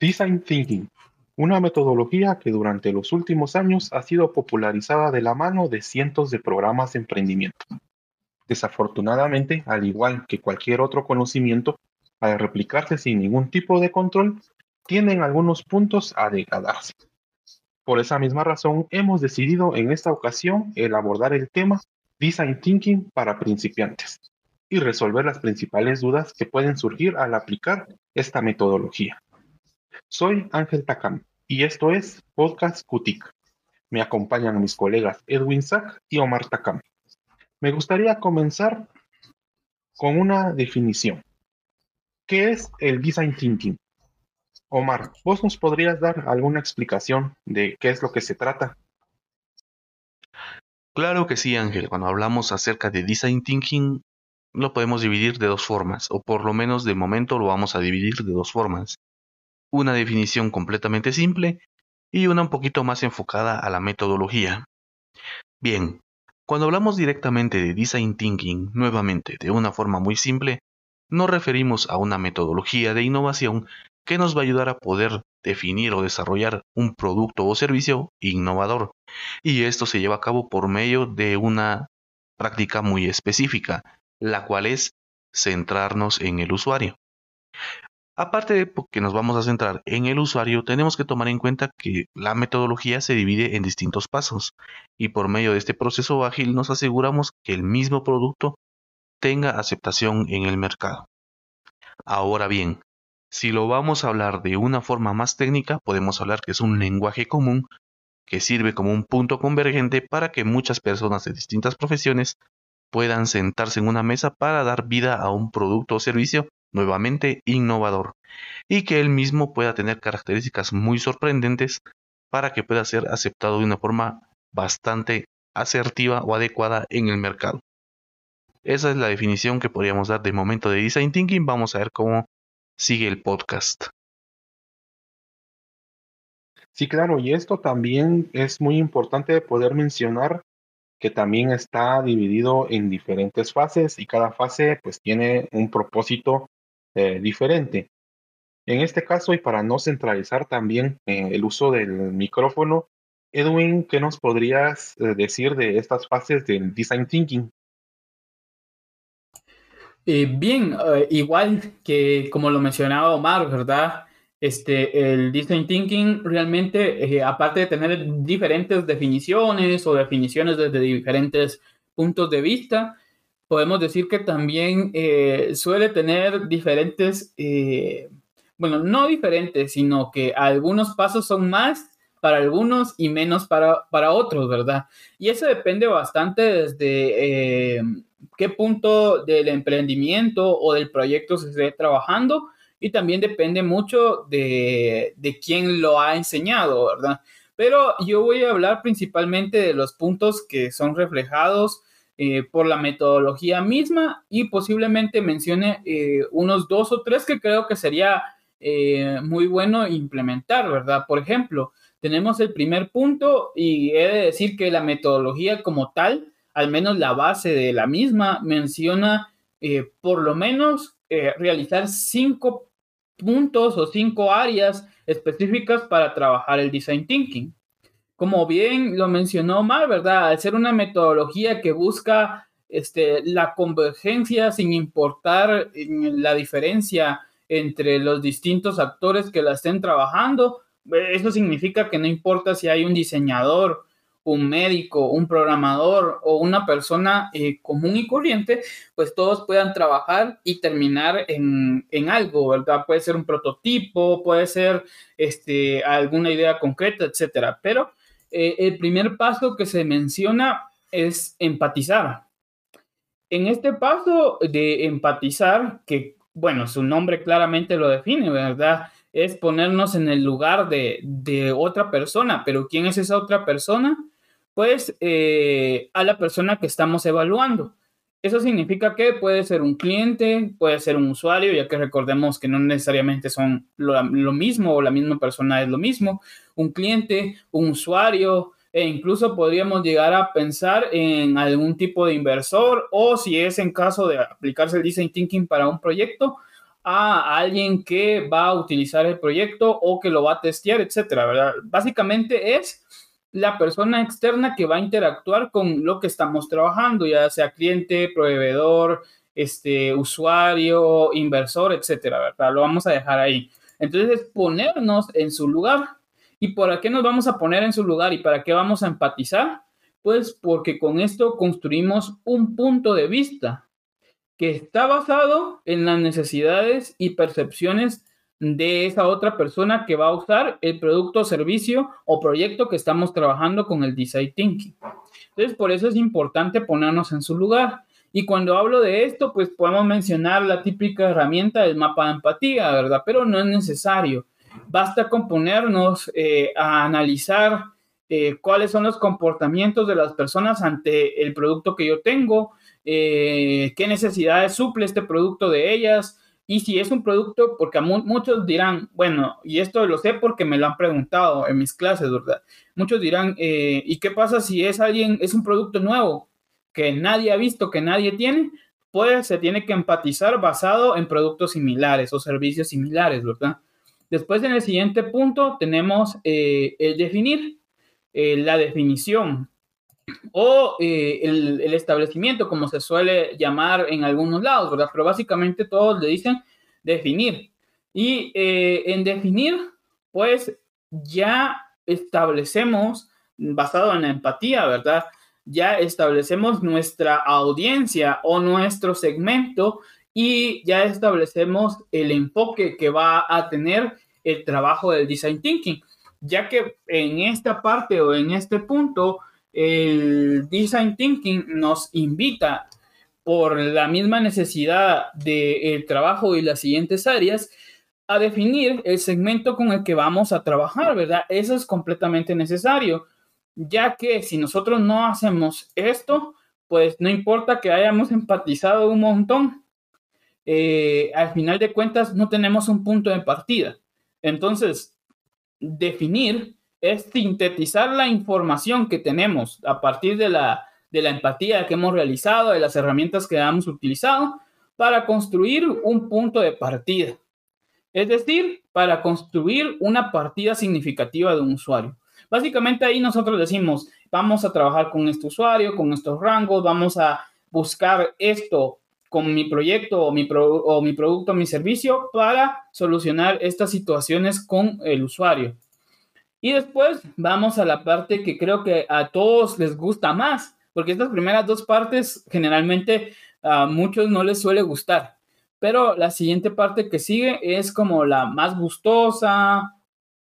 Design Thinking, una metodología que durante los últimos años ha sido popularizada de la mano de cientos de programas de emprendimiento. Desafortunadamente, al igual que cualquier otro conocimiento, al replicarse sin ningún tipo de control, tienen algunos puntos a degradarse. Por esa misma razón, hemos decidido en esta ocasión el abordar el tema Design Thinking para principiantes y resolver las principales dudas que pueden surgir al aplicar esta metodología. Soy Ángel Takam y esto es Podcast Kutik. Me acompañan mis colegas Edwin Sack y Omar Takam. Me gustaría comenzar con una definición. ¿Qué es el Design Thinking? Omar, ¿vos nos podrías dar alguna explicación de qué es lo que se trata? Claro que sí, Ángel. Cuando hablamos acerca de Design Thinking, lo podemos dividir de dos formas, o por lo menos de momento lo vamos a dividir de dos formas una definición completamente simple y una un poquito más enfocada a la metodología. Bien, cuando hablamos directamente de Design Thinking, nuevamente de una forma muy simple, nos referimos a una metodología de innovación que nos va a ayudar a poder definir o desarrollar un producto o servicio innovador. Y esto se lleva a cabo por medio de una práctica muy específica, la cual es centrarnos en el usuario. Aparte de que nos vamos a centrar en el usuario, tenemos que tomar en cuenta que la metodología se divide en distintos pasos y por medio de este proceso ágil nos aseguramos que el mismo producto tenga aceptación en el mercado. Ahora bien, si lo vamos a hablar de una forma más técnica, podemos hablar que es un lenguaje común que sirve como un punto convergente para que muchas personas de distintas profesiones puedan sentarse en una mesa para dar vida a un producto o servicio nuevamente innovador, y que él mismo pueda tener características muy sorprendentes para que pueda ser aceptado de una forma bastante asertiva o adecuada en el mercado. Esa es la definición que podríamos dar de momento de Design Thinking. Vamos a ver cómo sigue el podcast. Sí, claro, y esto también es muy importante poder mencionar que también está dividido en diferentes fases y cada fase pues tiene un propósito eh, diferente. En este caso, y para no centralizar también eh, el uso del micrófono, Edwin, ¿qué nos podrías eh, decir de estas fases del design thinking? bien, igual que como lo mencionaba Omar, ¿verdad? Este, el design thinking realmente, aparte de tener diferentes definiciones o definiciones desde diferentes puntos de vista, podemos decir que también eh, suele tener diferentes, eh, bueno, no diferentes, sino que algunos pasos son más para algunos y menos para, para otros, ¿verdad? Y eso depende bastante desde eh, qué punto del emprendimiento o del proyecto se esté trabajando y también depende mucho de, de quién lo ha enseñado, ¿verdad? Pero yo voy a hablar principalmente de los puntos que son reflejados eh, por la metodología misma y posiblemente mencione eh, unos dos o tres que creo que sería eh, muy bueno implementar, ¿verdad? Por ejemplo, tenemos el primer punto y he de decir que la metodología como tal, al menos la base de la misma, menciona por lo menos realizar cinco puntos o cinco áreas específicas para trabajar el design thinking como bien lo mencionó Mar, ¿verdad? Al ser una metodología que busca este, la convergencia sin importar la diferencia entre los distintos actores que la estén trabajando, eso significa que no importa si hay un diseñador, un médico, un programador o una persona eh, común y corriente, pues todos puedan trabajar y terminar en, en, algo, ¿verdad? Puede ser un prototipo, puede ser este, alguna idea concreta, etcétera. Pero eh, el primer paso que se menciona es empatizar. En este paso de empatizar, que bueno, su nombre claramente lo define, ¿verdad? Es ponernos en el lugar de, otra persona, pero ¿quién es esa otra persona? Pues eh, a la persona que estamos evaluando. Eso significa que puede ser un cliente, puede ser un usuario, ya que recordemos que no necesariamente son lo, mismo o la misma persona es lo mismo. Un cliente, un usuario, e incluso podríamos llegar a pensar en algún tipo de inversor o si es en caso de aplicarse el design thinking para un proyecto, a alguien que va a utilizar el proyecto o que lo va a testear, etcétera, ¿verdad? Básicamente es la persona externa que va a interactuar con lo que estamos trabajando, ya sea cliente, proveedor, este, usuario, inversor, etcétera, ¿verdad? Lo vamos a dejar ahí. Entonces, ponernos en su lugar. ¿Y por qué nos vamos a poner en su lugar y para qué vamos a empatizar? Pues porque con esto construimos un punto de vista que está basado en las necesidades y percepciones de esa otra persona que va a usar el producto, servicio o proyecto que estamos trabajando con el design thinking. Entonces, por eso es importante ponernos en su lugar. Y cuando hablo de esto, pues podemos mencionar la típica herramienta del mapa de empatía, ¿verdad? Pero no es necesario. Basta con ponernos eh, a analizar eh, cuáles son los comportamientos de las personas ante el producto que yo tengo, eh, qué necesidades suple este producto de ellas y si es un producto, porque muchos dirán, bueno, y esto lo sé porque me lo han preguntado en mis clases, ¿verdad? Muchos dirán, eh, ¿y qué pasa si es alguien, es un producto nuevo que nadie ha visto, que nadie tiene? Pues se tiene que empatizar basado en productos similares o servicios similares, ¿verdad? Después en el siguiente punto tenemos eh, el definir, la definición o eh, el, establecimiento, como se suele llamar en algunos lados, ¿verdad? Pero básicamente todos le dicen definir. Y eh, en definir, pues ya establecemos, basado en la empatía, ¿verdad? Ya establecemos nuestra audiencia o nuestro segmento y ya establecemos el enfoque que va a tener el trabajo del design thinking, ya que en esta parte o en este punto, el design thinking nos invita por la misma necesidad del trabajo y las siguientes áreas a definir el segmento con el que vamos a trabajar, ¿verdad? Eso es completamente necesario, ya que si nosotros no hacemos esto, pues no importa que hayamos empatizado un montón, eh, al final de cuentas no tenemos un punto de partida. Entonces, definir es sintetizar la información que tenemos a partir de la, de la empatía que hemos realizado, de las herramientas que hemos utilizado, para construir un punto de partida. Es decir, para construir una partida significativa de un usuario. Básicamente ahí nosotros decimos, vamos a trabajar con este usuario, con estos rangos, vamos a buscar esto con mi proyecto o mi, o mi producto mi servicio para solucionar estas situaciones con el usuario. Y después vamos a la parte que creo que a todos les gusta más, porque estas primeras dos partes generalmente a muchos no les suele gustar. Pero la siguiente parte que sigue es como la más gustosa,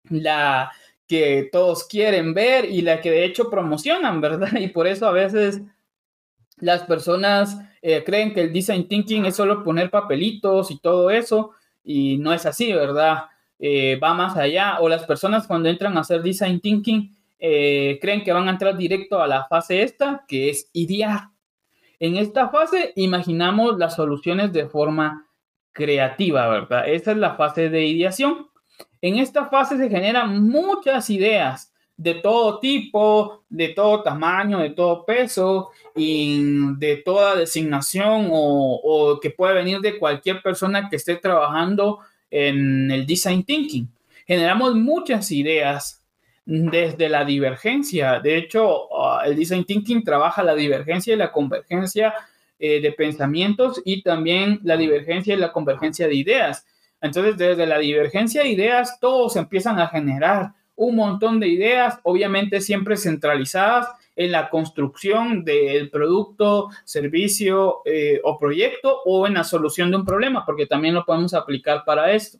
la que todos quieren ver y la que de hecho promocionan, ¿verdad? Y por eso a veces las personas eh, creen que el design thinking es solo poner papelitos y todo eso, y no es así, ¿verdad? Eh, va más allá, o las personas cuando entran a hacer design thinking eh, creen que van a entrar directo a la fase esta, que es idear. En esta fase imaginamos las soluciones de forma creativa, ¿verdad? Esa es la fase de ideación. En esta fase se generan muchas ideas de todo tipo, de todo tamaño, de todo peso y de toda designación o, o que puede venir de cualquier persona que esté trabajando en el design thinking. Generamos muchas ideas desde la divergencia. De hecho, ah, el design thinking trabaja la divergencia y la convergencia eh, de pensamientos y también la divergencia y la convergencia de ideas. Entonces, desde la divergencia de ideas, todos empiezan a generar un montón de ideas, obviamente siempre centralizadas en la construcción del producto, servicio eh, o proyecto o en la solución de un problema, porque también lo podemos aplicar para esto.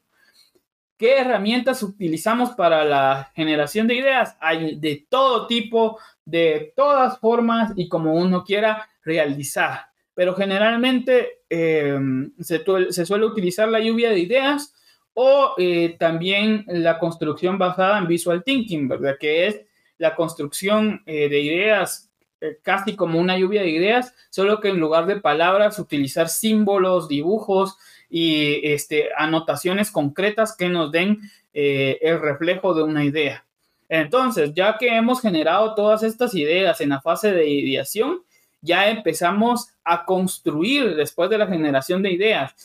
¿Qué herramientas utilizamos para la generación de ideas? Hay de todo tipo, de todas formas y como uno quiera realizar. Pero generalmente se, se, suele utilizar la lluvia de ideas o eh, también la construcción basada en visual thinking, ¿verdad? Que es la construcción eh, de ideas eh, casi como una lluvia de ideas, solo que en lugar de palabras utilizar símbolos, dibujos y este, anotaciones concretas que nos den eh, el reflejo de una idea. Entonces, ya que hemos generado todas estas ideas en la fase de ideación, ya empezamos a construir después de la generación de ideas,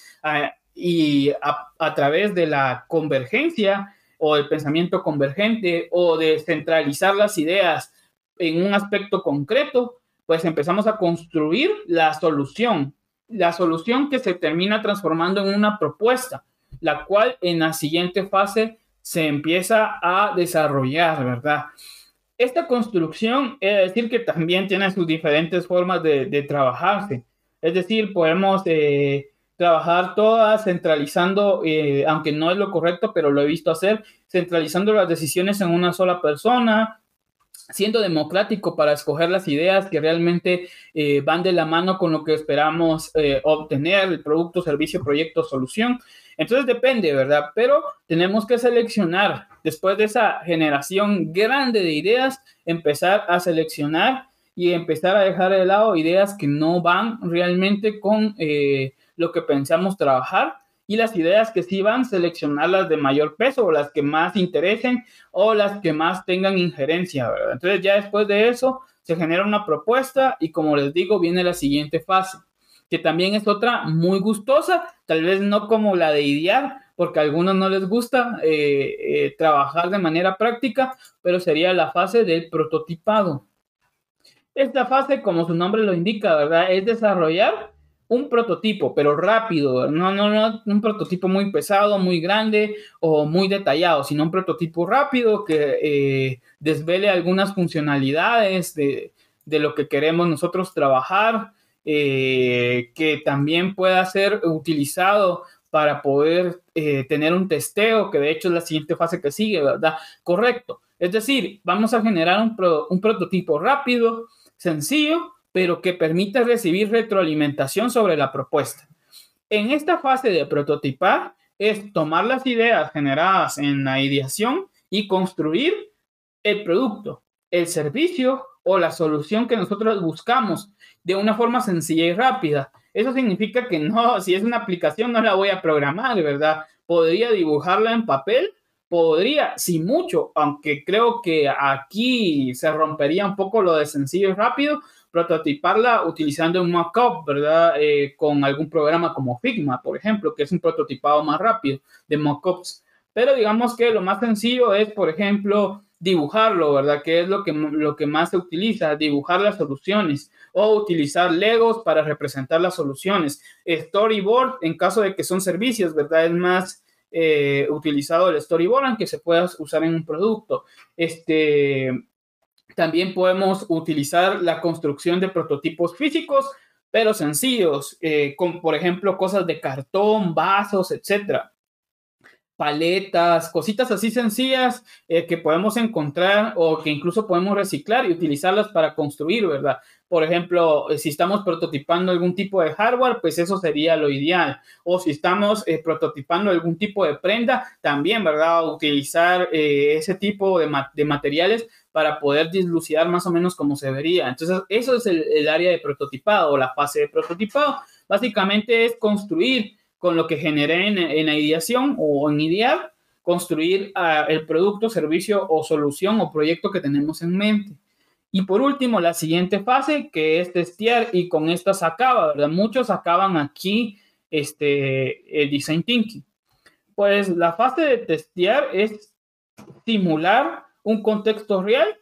y a, través de la convergencia o el pensamiento convergente o de centralizar las ideas en un aspecto concreto, pues empezamos a construir la solución, la solución que se termina transformando en una propuesta, la cual en la siguiente fase se empieza a desarrollar, ¿verdad? Esta construcción, es decir, que también tiene sus diferentes formas de, trabajarse. Es decir, podemos eh, trabajar todas centralizando, eh, aunque no es lo correcto, pero lo he visto hacer, centralizando las decisiones en una sola persona, siendo democrático para escoger las ideas que realmente eh, van de la mano con lo que esperamos obtener, el producto, servicio, proyecto, solución. Entonces depende, ¿verdad? Pero tenemos que seleccionar, después de esa generación grande de ideas, empezar a seleccionar y empezar a dejar de lado ideas que no van realmente con eh, lo que pensamos trabajar y las ideas que sí van, seleccionarlas de mayor peso o las que más interesen o las que más tengan injerencia. Entonces ya después de eso se genera una propuesta y como les digo, viene la siguiente fase que también es otra muy gustosa, tal vez no como la de idear, porque a algunos no les gusta eh, eh, trabajar de manera práctica, pero sería la fase del prototipado. Esta fase, como su nombre lo indica, ¿verdad? Es desarrollar un prototipo, pero rápido, no, no, no un prototipo muy pesado, muy grande o muy detallado, sino un prototipo rápido que eh, desvele algunas funcionalidades de, de lo que queremos nosotros trabajar, eh, que también pueda ser utilizado para poder eh, tener un testeo, que de hecho es la siguiente fase que sigue, ¿verdad? Correcto. Es decir, vamos a generar un, un prototipo rápido, sencillo, pero que permita recibir retroalimentación sobre la propuesta. En esta fase de prototipar es tomar las ideas generadas en la ideación y construir el producto, el servicio o la solución que nosotros buscamos de una forma sencilla y rápida. Eso significa que no, si es una aplicación no la voy a programar, ¿verdad? Podría dibujarla en papel, podría, si mucho, aunque creo que aquí se rompería un poco lo de sencillo y rápido, prototiparla utilizando un mockup, ¿verdad? Eh, con algún programa como Figma, por ejemplo, que es un prototipado más rápido de mockups. Pero digamos que lo más sencillo es, por ejemplo, dibujarlo, ¿verdad? Que es lo que, lo que más se utiliza, dibujar las soluciones o utilizar Legos para representar las soluciones. Storyboard, en caso de que son servicios, ¿verdad? Es más eh, utilizado el storyboard, aunque se pueda usar en un producto. Este, también podemos utilizar la construcción de prototipos físicos, pero sencillos, eh, como por ejemplo cosas de cartón, vasos, etcétera paletas, cositas así sencillas eh, que podemos encontrar o que incluso podemos reciclar y utilizarlas para construir, ¿verdad? Por ejemplo, eh, si estamos prototipando algún tipo de hardware, pues eso sería lo ideal. O si estamos eh, prototipando algún tipo de prenda, también, ¿verdad? Utilizar ese tipo de, de, materiales para poder dislucidar más o menos cómo se vería. Entonces, eso es el, área de prototipado o la fase de prototipado. Básicamente es construir con lo que generé en, la ideación o en idear, construir ah, el producto, servicio o solución o proyecto que tenemos en mente. Y por último, la siguiente fase, que es testear, y con esto se acaba, ¿verdad? Muchos acaban aquí este, el design thinking. Pues la fase de testear es simular un contexto real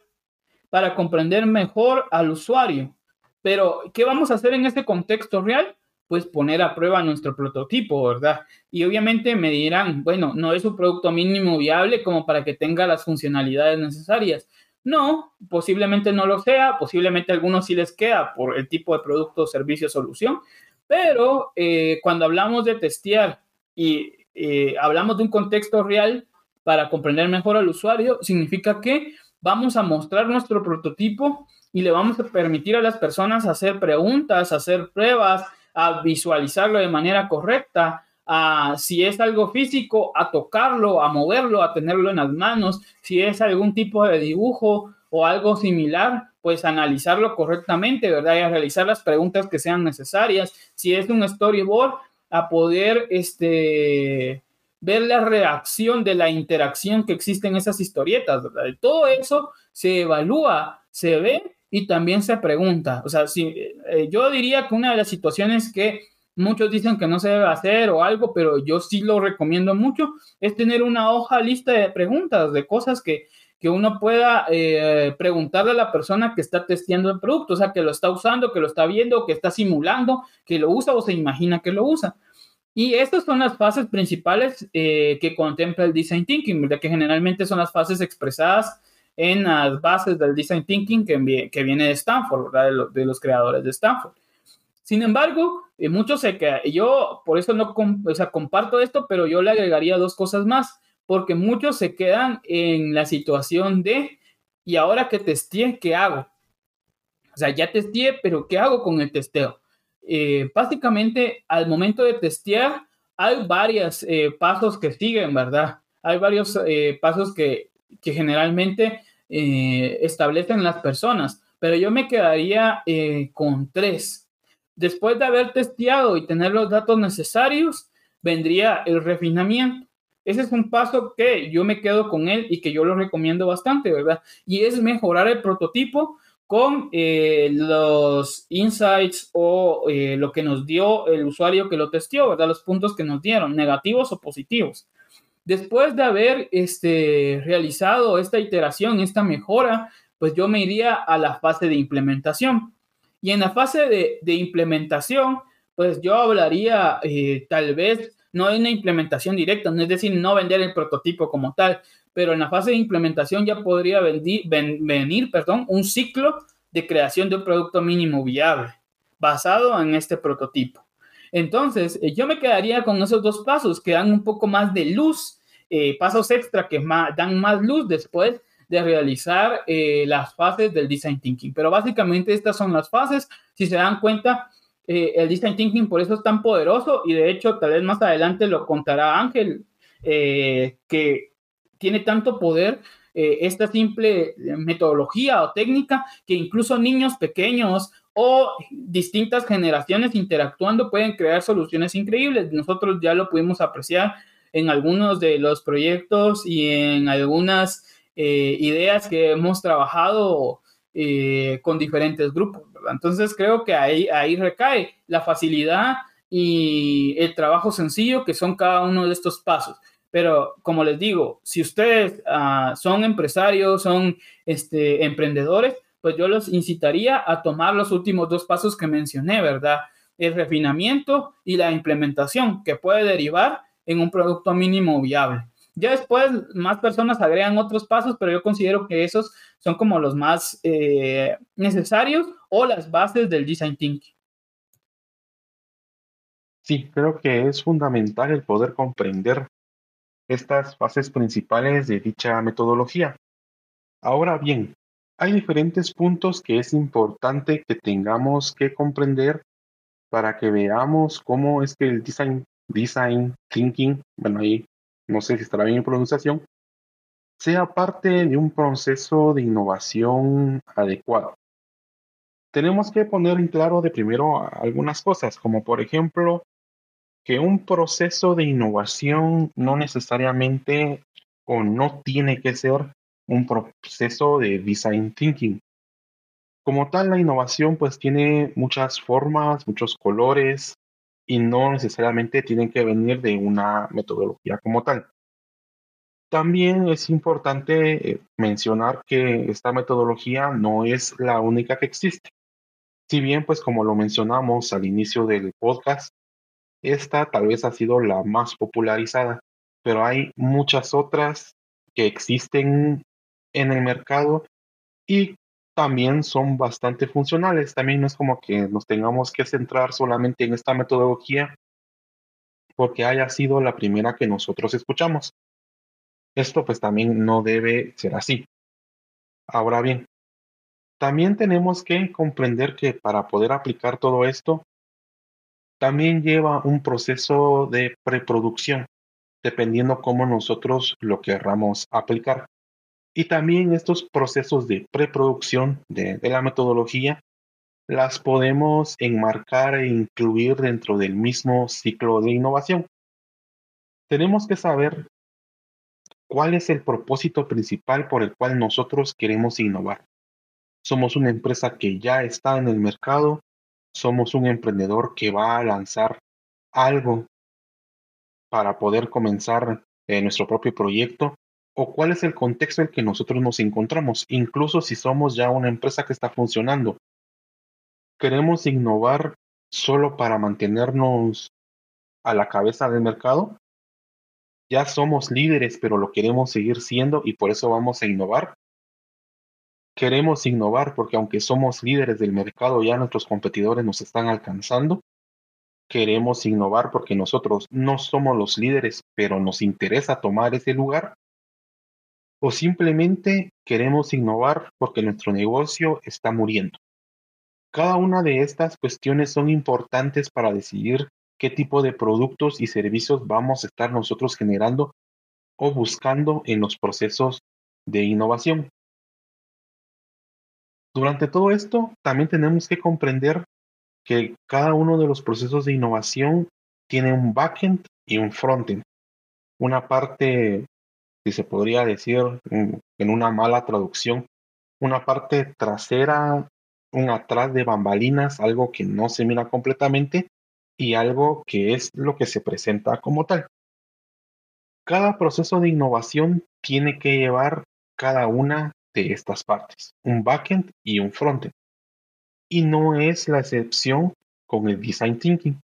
para comprender mejor al usuario. Pero, ¿qué vamos a hacer en este contexto real? pues poner a prueba nuestro prototipo, ¿verdad? Y obviamente me dirán, bueno, no es un producto mínimo viable como para que tenga las funcionalidades necesarias. No, posiblemente no lo sea, posiblemente a algunos sí les queda por el tipo de producto, servicio, solución, pero eh, cuando hablamos de testear y eh, hablamos de un contexto real para comprender mejor al usuario, significa que vamos a mostrar nuestro prototipo y le vamos a permitir a las personas hacer preguntas, hacer pruebas, a visualizarlo de manera correcta, a si es algo físico, a tocarlo, a moverlo, a tenerlo en las manos, si es algún tipo de dibujo o algo similar, pues analizarlo correctamente, ¿verdad? Y a realizar las preguntas que sean necesarias. Si es un storyboard, a poder este, ver la reacción de la interacción que existe en esas historietas, ¿verdad? todo eso se evalúa, se ve y también se pregunta, o sea, si, eh, yo diría que una de las situaciones que muchos dicen que no se debe hacer o algo, pero yo sí lo recomiendo mucho, es tener una hoja lista de preguntas, de cosas que, que uno pueda eh, preguntarle a la persona que está testeando el producto, o sea, que lo está usando, que lo está viendo, que está simulando, que lo usa o se imagina que lo usa. Y estas son las fases principales eh, que contempla el Design Thinking, ¿verdad? que generalmente son las fases expresadas en las bases del Design Thinking que, que viene de Stanford, ¿verdad? De, los creadores de Stanford. Sin embargo, eh, muchos se quedan, yo por eso no comparto esto, pero yo le agregaría dos cosas más porque muchos se quedan en la situación de, ¿y ahora que testeé, qué hago? O sea, ya testeé, pero ¿qué hago con el testeo? Eh, básicamente, al momento de testear, hay varios eh, pasos que siguen, ¿verdad? Hay varios eh, pasos que, que generalmente establecen las personas, pero yo me quedaría con tres. Después de haber testeado y tener los datos necesarios, vendría el refinamiento. Ese es un paso que yo me quedo con él y que yo lo recomiendo bastante, ¿verdad? Y es mejorar el prototipo con eh, los insights o eh, lo que nos dio el usuario que lo testió, ¿verdad? Los puntos que nos dieron, negativos o positivos. Después de haber este, realizado esta iteración, esta mejora, pues yo me iría a la fase de implementación. Y en la fase de, de implementación, pues yo hablaría eh, tal vez no hay una implementación directa, no es decir, no vender el prototipo como tal, pero en la fase de implementación ya podría venir perdón, un ciclo de creación de un producto mínimo viable basado en este prototipo. Entonces, eh, yo me quedaría con esos dos pasos que dan un poco más de luz, eh, pasos extra que dan más luz después de realizar eh, las fases del design thinking. Pero básicamente estas son las fases. Si se dan cuenta, el design thinking por eso es tan poderoso y de hecho tal vez más adelante lo contará Ángel, que tiene tanto poder eh, esta simple metodología o técnica que incluso niños pequeños o distintas generaciones interactuando pueden crear soluciones increíbles. Nosotros ya lo pudimos apreciar en algunos de los proyectos y en algunas ideas que hemos trabajado con diferentes grupos. Entonces creo que ahí, ahí recae la facilidad y el trabajo sencillo que son cada uno de estos pasos. Pero como les digo, si ustedes ah, son empresarios, son este, emprendedores, pues yo los incitaría a tomar los últimos dos pasos que mencioné, ¿verdad? El refinamiento y la implementación que puede derivar en un producto mínimo viable. Ya después más personas agregan otros pasos, pero yo considero que esos son como los más eh, necesarios o las bases del design thinking. Sí, creo que es fundamental el poder comprender estas fases principales de dicha metodología. Ahora bien, hay diferentes puntos que es importante que tengamos que comprender para que veamos cómo es que el design, design thinking, bueno, ahí no sé si estará bien en pronunciación, sea parte de un proceso de innovación adecuado. Tenemos que poner en claro de primero algunas cosas, como por ejemplo que un proceso de innovación no necesariamente o no tiene que ser un proceso de design thinking. Como tal, la innovación pues tiene muchas formas, muchos colores, y no necesariamente tienen que venir de una metodología como tal. También es importante eh, mencionar que esta metodología no es la única que existe. Si bien, pues como lo mencionamos al inicio del podcast, esta tal vez ha sido la más popularizada, pero hay muchas otras que existen en el mercado y también son bastante funcionales. También no es como que nos tengamos que centrar solamente en esta metodología porque haya sido la primera que nosotros escuchamos. Esto pues también no debe ser así. Ahora bien, también tenemos que comprender que para poder aplicar todo esto, también lleva un proceso de preproducción, dependiendo cómo nosotros lo querramos aplicar. Y también estos procesos de preproducción de, la metodología las podemos enmarcar e incluir dentro del mismo ciclo de innovación. Tenemos que saber cuál es el propósito principal por el cual nosotros queremos innovar. Somos una empresa que ya está en el mercado, somos un emprendedor que va a lanzar algo para poder comenzar eh, nuestro propio proyecto o cuál es el contexto en el que nosotros nos encontramos, incluso si somos ya una empresa que está funcionando. ¿Queremos innovar solo para mantenernos a la cabeza del mercado? Ya somos líderes, pero lo queremos seguir siendo y por eso vamos a innovar. Queremos innovar porque aunque somos líderes del mercado, ya nuestros competidores nos están alcanzando. Queremos innovar porque nosotros no somos los líderes, pero nos interesa tomar ese lugar. O simplemente queremos innovar porque nuestro negocio está muriendo. Cada una de estas cuestiones son importantes para decidir qué tipo de productos y servicios vamos a estar nosotros generando o buscando en los procesos de innovación. Durante todo esto, también tenemos que comprender que cada uno de los procesos de innovación tiene un backend y un frontend. Una parte, si se podría decir en una mala traducción, una parte trasera, un atrás de bambalinas, algo que no se mira completamente, y algo que es lo que se presenta como tal. Cada proceso de innovación tiene que llevar cada una de estas partes, un backend y un frontend. Y no es la excepción con el design thinking.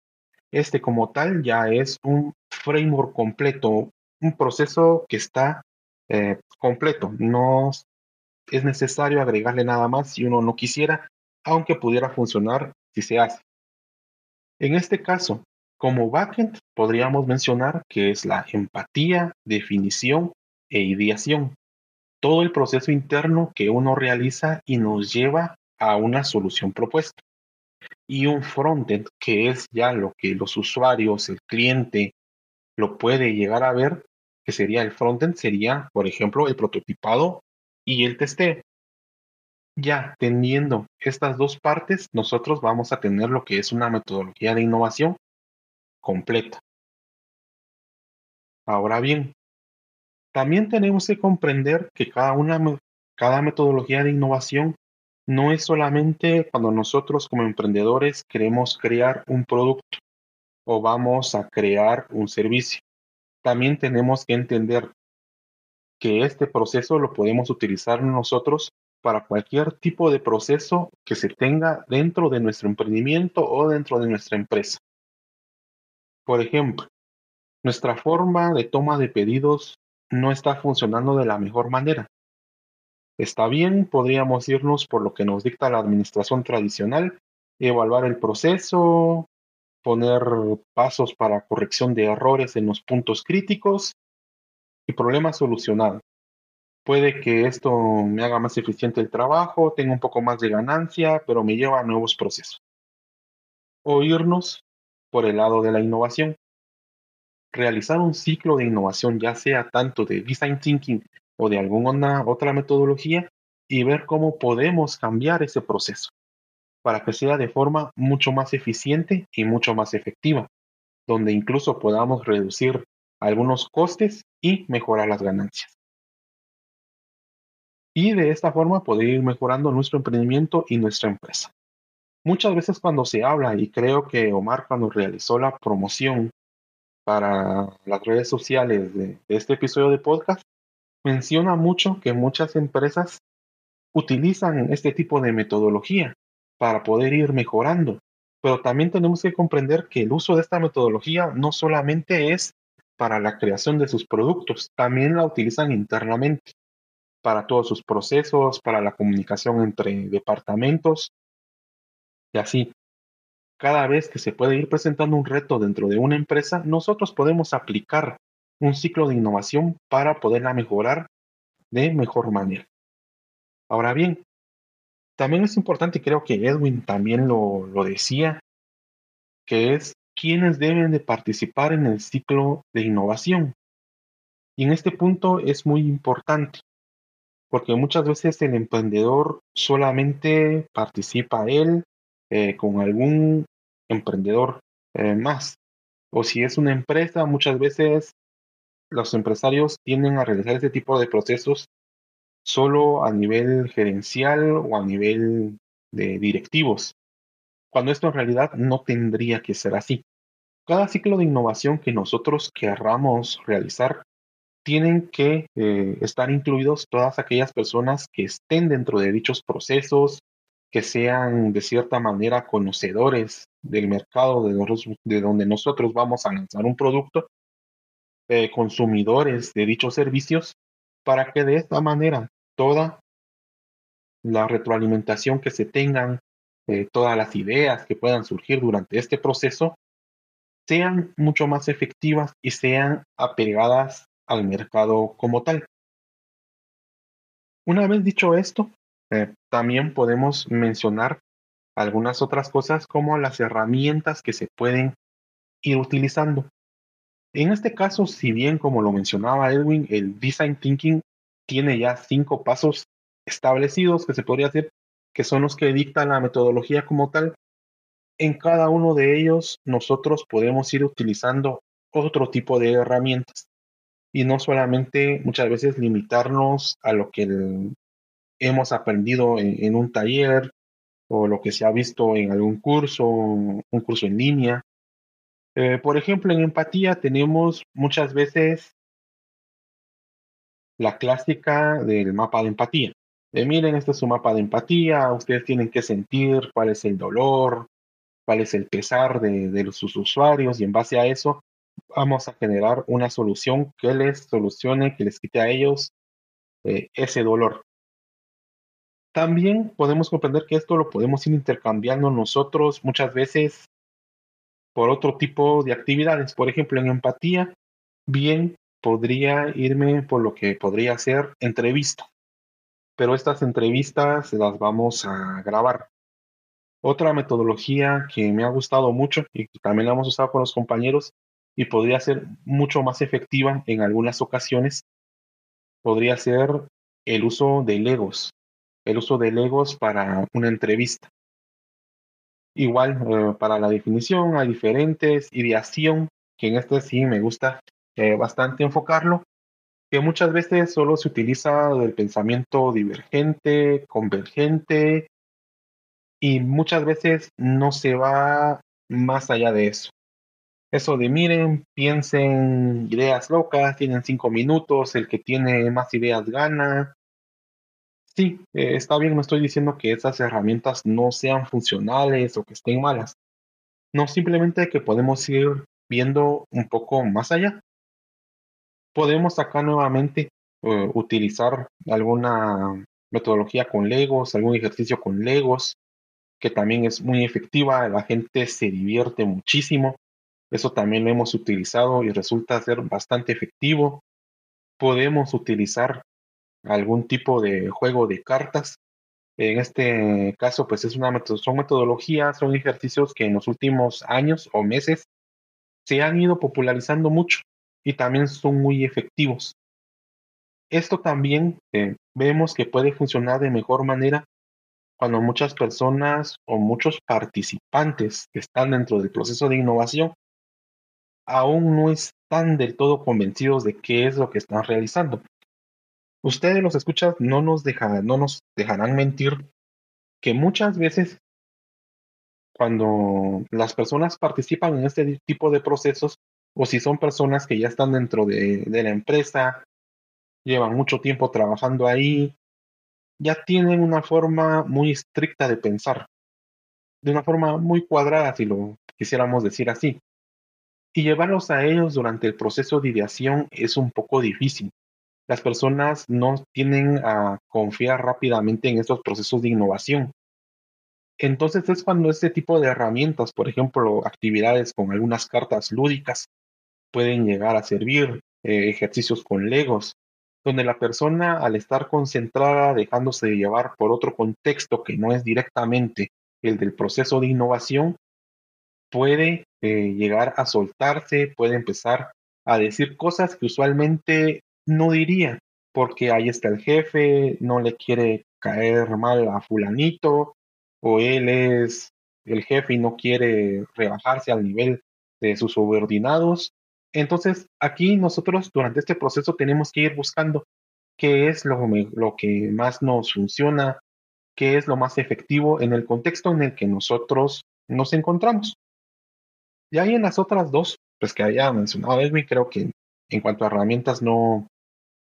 Este como tal ya es un framework completo, un proceso que está eh, completo. No es necesario agregarle nada más si uno no quisiera, aunque pudiera funcionar si se hace. En este caso, como backend podríamos mencionar que es la empatía, definición e ideación. Todo el proceso interno que uno realiza y nos lleva a una solución propuesta. Y un frontend que es ya lo que los usuarios, el cliente, lo puede llegar a ver, que sería el frontend, sería, por ejemplo, el prototipado y el testeo. Ya teniendo estas dos partes, nosotros vamos a tener lo que es una metodología de innovación completa. Ahora bien, también tenemos que comprender que cada, una, cada metodología de innovación no es solamente cuando nosotros como emprendedores queremos crear un producto o vamos a crear un servicio. También tenemos que entender que este proceso lo podemos utilizar nosotros para cualquier tipo de proceso que se tenga dentro de nuestro emprendimiento o dentro de nuestra empresa. Por ejemplo, nuestra forma de toma de pedidos no está funcionando de la mejor manera. Está bien, podríamos irnos por lo que nos dicta la administración tradicional, evaluar el proceso, poner pasos para corrección de errores en los puntos críticos y problema solucionado puede que esto me haga más eficiente el trabajo, tenga un poco más de ganancia, pero me lleva a nuevos procesos. O irnos por el lado de la innovación. Realizar un ciclo de innovación, ya sea tanto de design thinking o de alguna otra metodología, y ver cómo podemos cambiar ese proceso para que sea de forma mucho más eficiente y mucho más efectiva, donde incluso podamos reducir algunos costes y mejorar las ganancias y de esta forma poder ir mejorando nuestro emprendimiento y nuestra empresa. Muchas veces cuando se habla, y creo que Omar cuando realizó la promoción para las redes sociales de, este episodio de podcast, menciona mucho que muchas empresas utilizan este tipo de metodología para poder ir mejorando. Pero también tenemos que comprender que el uso de esta metodología no solamente es para la creación de sus productos, también la utilizan internamente para todos sus procesos, para la comunicación entre departamentos y así. Cada vez que se puede ir presentando un reto dentro de una empresa, nosotros podemos aplicar un ciclo de innovación para poderla mejorar de mejor manera. Ahora bien, también es importante, creo que Edwin también lo, lo decía, que es quiénes deben de participar en el ciclo de innovación. Y en este punto es muy importante porque muchas veces el emprendedor solamente participa él eh, con algún emprendedor eh, más. O si es una empresa, muchas veces los empresarios tienden a realizar este tipo de procesos solo a nivel gerencial o a nivel de directivos, cuando esto en realidad no tendría que ser así. cada ciclo de innovación que nosotros querramos realizar, tienen que eh, estar incluidos todas aquellas personas que estén dentro de dichos procesos, que sean de cierta manera conocedores del mercado de, donde nosotros vamos a lanzar un producto, eh, consumidores de dichos servicios, para que de esta manera toda la retroalimentación que se tengan, eh, todas las ideas que puedan surgir durante este proceso, sean mucho más efectivas y sean apegadas al mercado como tal. Una vez dicho esto, eh, también podemos mencionar algunas otras cosas como las herramientas que se pueden ir utilizando. En este caso, si bien como lo mencionaba Edwin, el design thinking tiene ya cinco pasos establecidos que se podría decir que son los que dictan la metodología como tal, en cada uno de ellos nosotros podemos ir utilizando otro tipo de herramientas y no solamente muchas veces limitarnos a lo que hemos aprendido en, un taller o lo que se ha visto en algún curso, un curso en línea. Eh, por ejemplo, en empatía tenemos muchas veces la clásica del mapa de empatía. De miren, este es su mapa de empatía, ustedes tienen que sentir cuál es el dolor, cuál es el pesar de sus usuarios y en base a eso vamos a generar una solución que les solucione, que les quite a ellos eh, ese dolor. También podemos comprender que esto lo podemos ir intercambiando nosotros muchas veces por otro tipo de actividades. Por ejemplo, en empatía, bien podría irme por lo que podría ser entrevista. Pero estas entrevistas las vamos a grabar. Otra metodología que me ha gustado mucho y que también la hemos usado con los compañeros y podría ser mucho más efectiva en algunas ocasiones, podría ser el uso de Legos, el uso de Legos para una entrevista. Igual, eh, para la definición hay diferentes, ideación, que en este sí me gusta eh, bastante enfocarlo, que muchas veces solo se utiliza del pensamiento divergente, convergente, y muchas veces no se va más allá de eso. Eso de miren, piensen ideas locas, tienen cinco minutos, el que tiene más ideas gana. Sí, eh, está bien, no estoy diciendo que esas herramientas no sean funcionales o que estén malas. No, simplemente que podemos ir viendo un poco más allá. Podemos acá nuevamente eh, utilizar alguna metodología con Legos, algún ejercicio con Legos, que también es muy efectiva, la gente se divierte muchísimo. Eso también lo hemos utilizado y resulta ser bastante efectivo. Podemos utilizar algún tipo de juego de cartas. En este caso, pues es una son metodologías, son ejercicios que en los últimos años o meses se han ido popularizando mucho y también son muy efectivos. Esto también eh, vemos que puede funcionar de mejor manera cuando muchas personas o muchos participantes que están dentro del proceso de innovación aún no están del todo convencidos de qué es lo que están realizando. Ustedes los escuchan, no nos, no nos dejarán mentir que muchas veces cuando las personas participan en este tipo de procesos, o si son personas que ya están dentro de, de la empresa, llevan mucho tiempo trabajando ahí, ya tienen una forma muy estricta de pensar, de una forma muy cuadrada, si lo quisiéramos decir así y llevarlos a ellos durante el proceso de ideación es un poco difícil. Las personas no tienden a confiar rápidamente en estos procesos de innovación. Entonces es cuando este tipo de herramientas, por ejemplo, actividades con algunas cartas lúdicas, pueden llegar a servir, eh, ejercicios con legos, donde la persona al estar concentrada, dejándose de llevar por otro contexto que no es directamente el del proceso de innovación, puede eh, llegar a soltarse, puede empezar a decir cosas que usualmente no diría, porque ahí está el jefe, no le quiere caer mal a fulanito, o él es el jefe y no quiere rebajarse al nivel de sus subordinados. Entonces, aquí nosotros durante este proceso tenemos que ir buscando qué es lo, lo que más nos funciona, qué es lo más efectivo en el contexto en el que nosotros nos encontramos. Y ahí en las otras dos, pues que había mencionado Edwin, creo que en cuanto a herramientas no,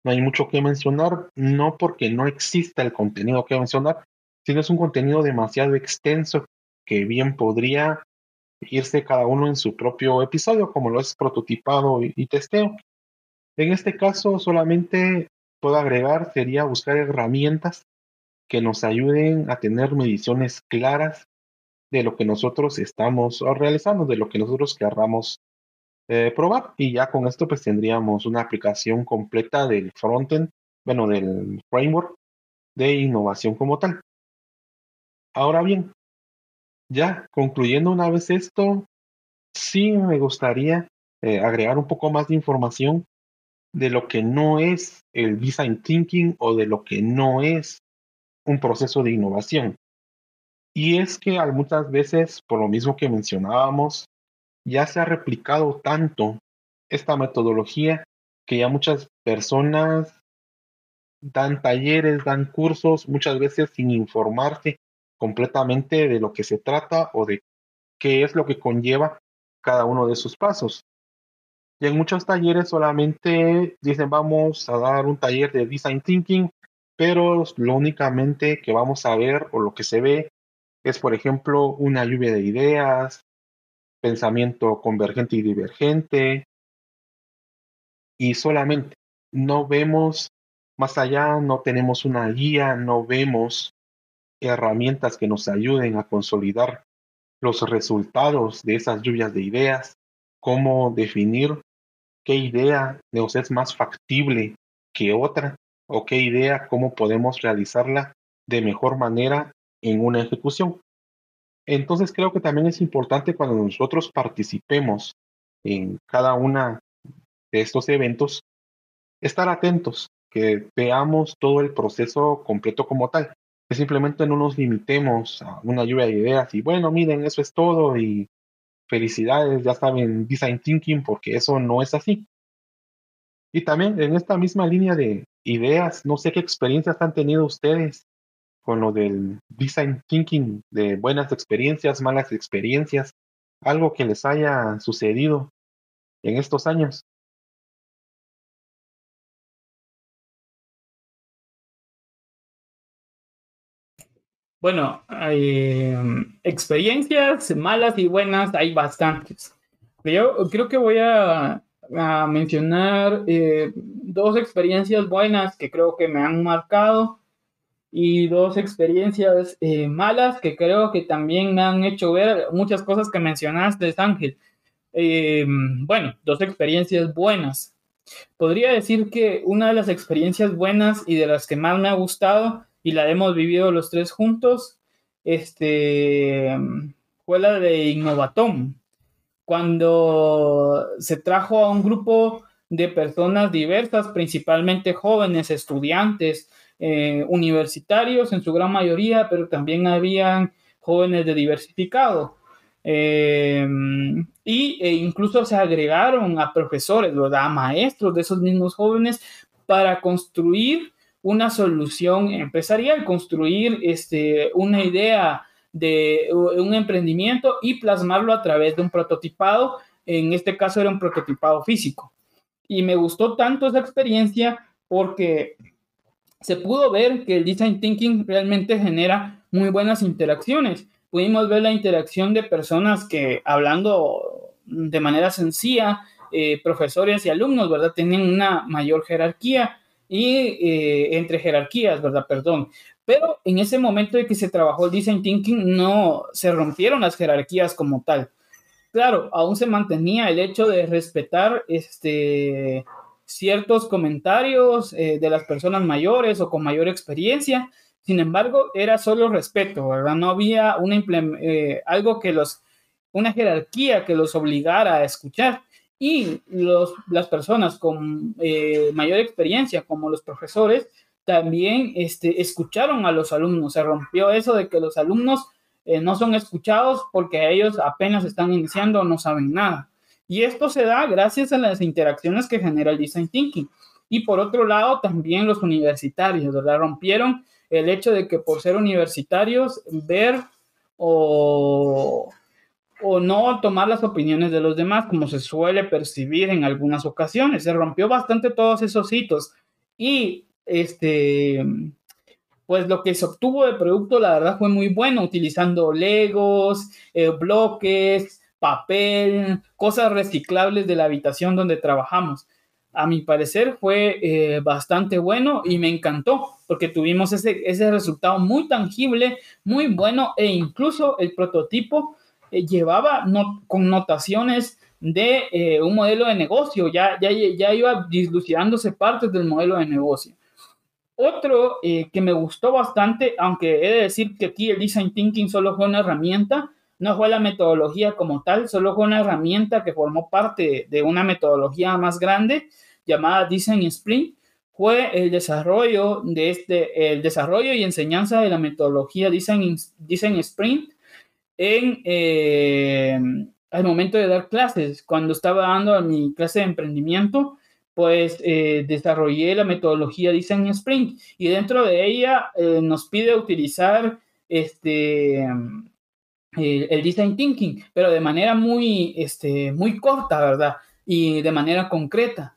no hay mucho que mencionar, no porque no exista el contenido que mencionar, sino es un contenido demasiado extenso que bien podría irse cada uno en su propio episodio, como lo es prototipado y, testeo. En este caso, solamente puedo agregar sería buscar herramientas que nos ayuden a tener mediciones claras de lo que nosotros estamos realizando, de lo que nosotros querramos eh, probar. Y ya con esto pues tendríamos una aplicación completa del frontend, bueno, del framework de innovación como tal. Ahora bien, ya concluyendo una vez esto, sí me gustaría eh, agregar un poco más de información de lo que no es el design thinking o de lo que no es un proceso de innovación. Y es que muchas veces, por lo mismo que mencionábamos, ya se ha replicado tanto esta metodología que ya muchas personas dan talleres, dan cursos, muchas veces sin informarse completamente de lo que se trata o de qué es lo que conlleva cada uno de sus pasos. Y en muchos talleres solamente dicen vamos a dar un taller de design thinking, pero lo únicamente que vamos a ver o lo que se ve es, por ejemplo, una lluvia de ideas, pensamiento convergente y divergente, y solamente no vemos más allá, no tenemos una guía, no vemos herramientas que nos ayuden a consolidar los resultados de esas lluvias de ideas, cómo definir qué idea nos es más factible que otra o qué idea, cómo podemos realizarla de mejor manera en una ejecución. Entonces creo que también es importante cuando nosotros participemos en cada una de estos eventos, estar atentos, que veamos todo el proceso completo como tal que simplemente no nos limitemos a una lluvia de ideas y bueno, miren, eso es todo y felicidades, ya saben, design thinking, porque eso no es así. Y también en esta misma línea de ideas, no sé qué experiencias han tenido ustedes con lo del design thinking, de buenas experiencias, malas experiencias, algo que les haya sucedido en estos años. Bueno, em, experiencias malas y buenas, hay bastantes. Yo creo que voy a, mencionar eh, dos experiencias buenas que creo que me han marcado y dos experiencias eh, malas que creo que también me han hecho ver muchas cosas que mencionaste, Ángel. Em, bueno, dos experiencias buenas. Podría decir que una de las experiencias buenas y de las que más me ha gustado y la hemos vivido los tres juntos, este, fue la de Innovatón, cuando se trajo a un grupo de personas diversas, principalmente jóvenes, estudiantes, eh, universitarios en su gran mayoría, pero también habían jóvenes de diversificado. Eh, y e incluso se agregaron a profesores, a maestros de esos mismos jóvenes para construir una solución empresarial, construir este, una idea de un emprendimiento y plasmarlo a través de un prototipado. En este caso era un prototipado físico. Y me gustó tanto esa experiencia porque se pudo ver que el design thinking realmente genera muy buenas interacciones. Pudimos ver la interacción de personas que hablando de manera sencilla, eh, profesores y alumnos, ¿verdad? Tienen una mayor jerarquía y eh, entre jerarquías, ¿verdad? Perdón. Pero en ese momento de que se trabajó el design thinking, no se rompieron las jerarquías como tal. Claro, aún se mantenía el hecho de respetar este, ciertos comentarios eh, de las personas mayores o con mayor experiencia. Sin embargo, era solo respeto, ¿verdad? No había una eh, algo que los, una jerarquía que los obligara a escuchar y los, las personas con eh, mayor experiencia, como los profesores, también este, escucharon a los alumnos. Se rompió eso de que los alumnos eh, no son escuchados porque ellos apenas están iniciando no saben nada. Y esto se da gracias a las interacciones que genera el design thinking. Y por otro lado, también los universitarios, ¿verdad? Rompieron el hecho de que por ser universitarios, ver o o no tomar las opiniones de los demás como se suele percibir en algunas ocasiones. Se rompió bastante todos esos hitos y este pues lo que se obtuvo de producto la verdad fue muy bueno utilizando legos, eh, bloques, papel, cosas reciclables de la habitación donde trabajamos. A mi parecer fue eh, bastante bueno y me encantó porque tuvimos ese, ese resultado muy tangible, muy bueno e incluso el prototipo eh, llevaba connotaciones de un modelo de negocio, ya, ya, ya iba dislucidándose partes del modelo de negocio. Otro que me gustó bastante, aunque he de decir que aquí el design thinking solo fue una herramienta, no fue la metodología como tal, solo fue una herramienta que formó parte de una metodología más grande llamada Design Sprint, fue el desarrollo de este, el desarrollo y enseñanza de la metodología Design, Design Sprint en eh, al momento de dar clases. Cuando estaba dando mi clase de emprendimiento, pues eh, desarrollé la metodología Design Sprint y dentro de ella eh, nos pide utilizar este el, design thinking, pero de manera muy, este, muy corta, ¿verdad? Y de manera concreta.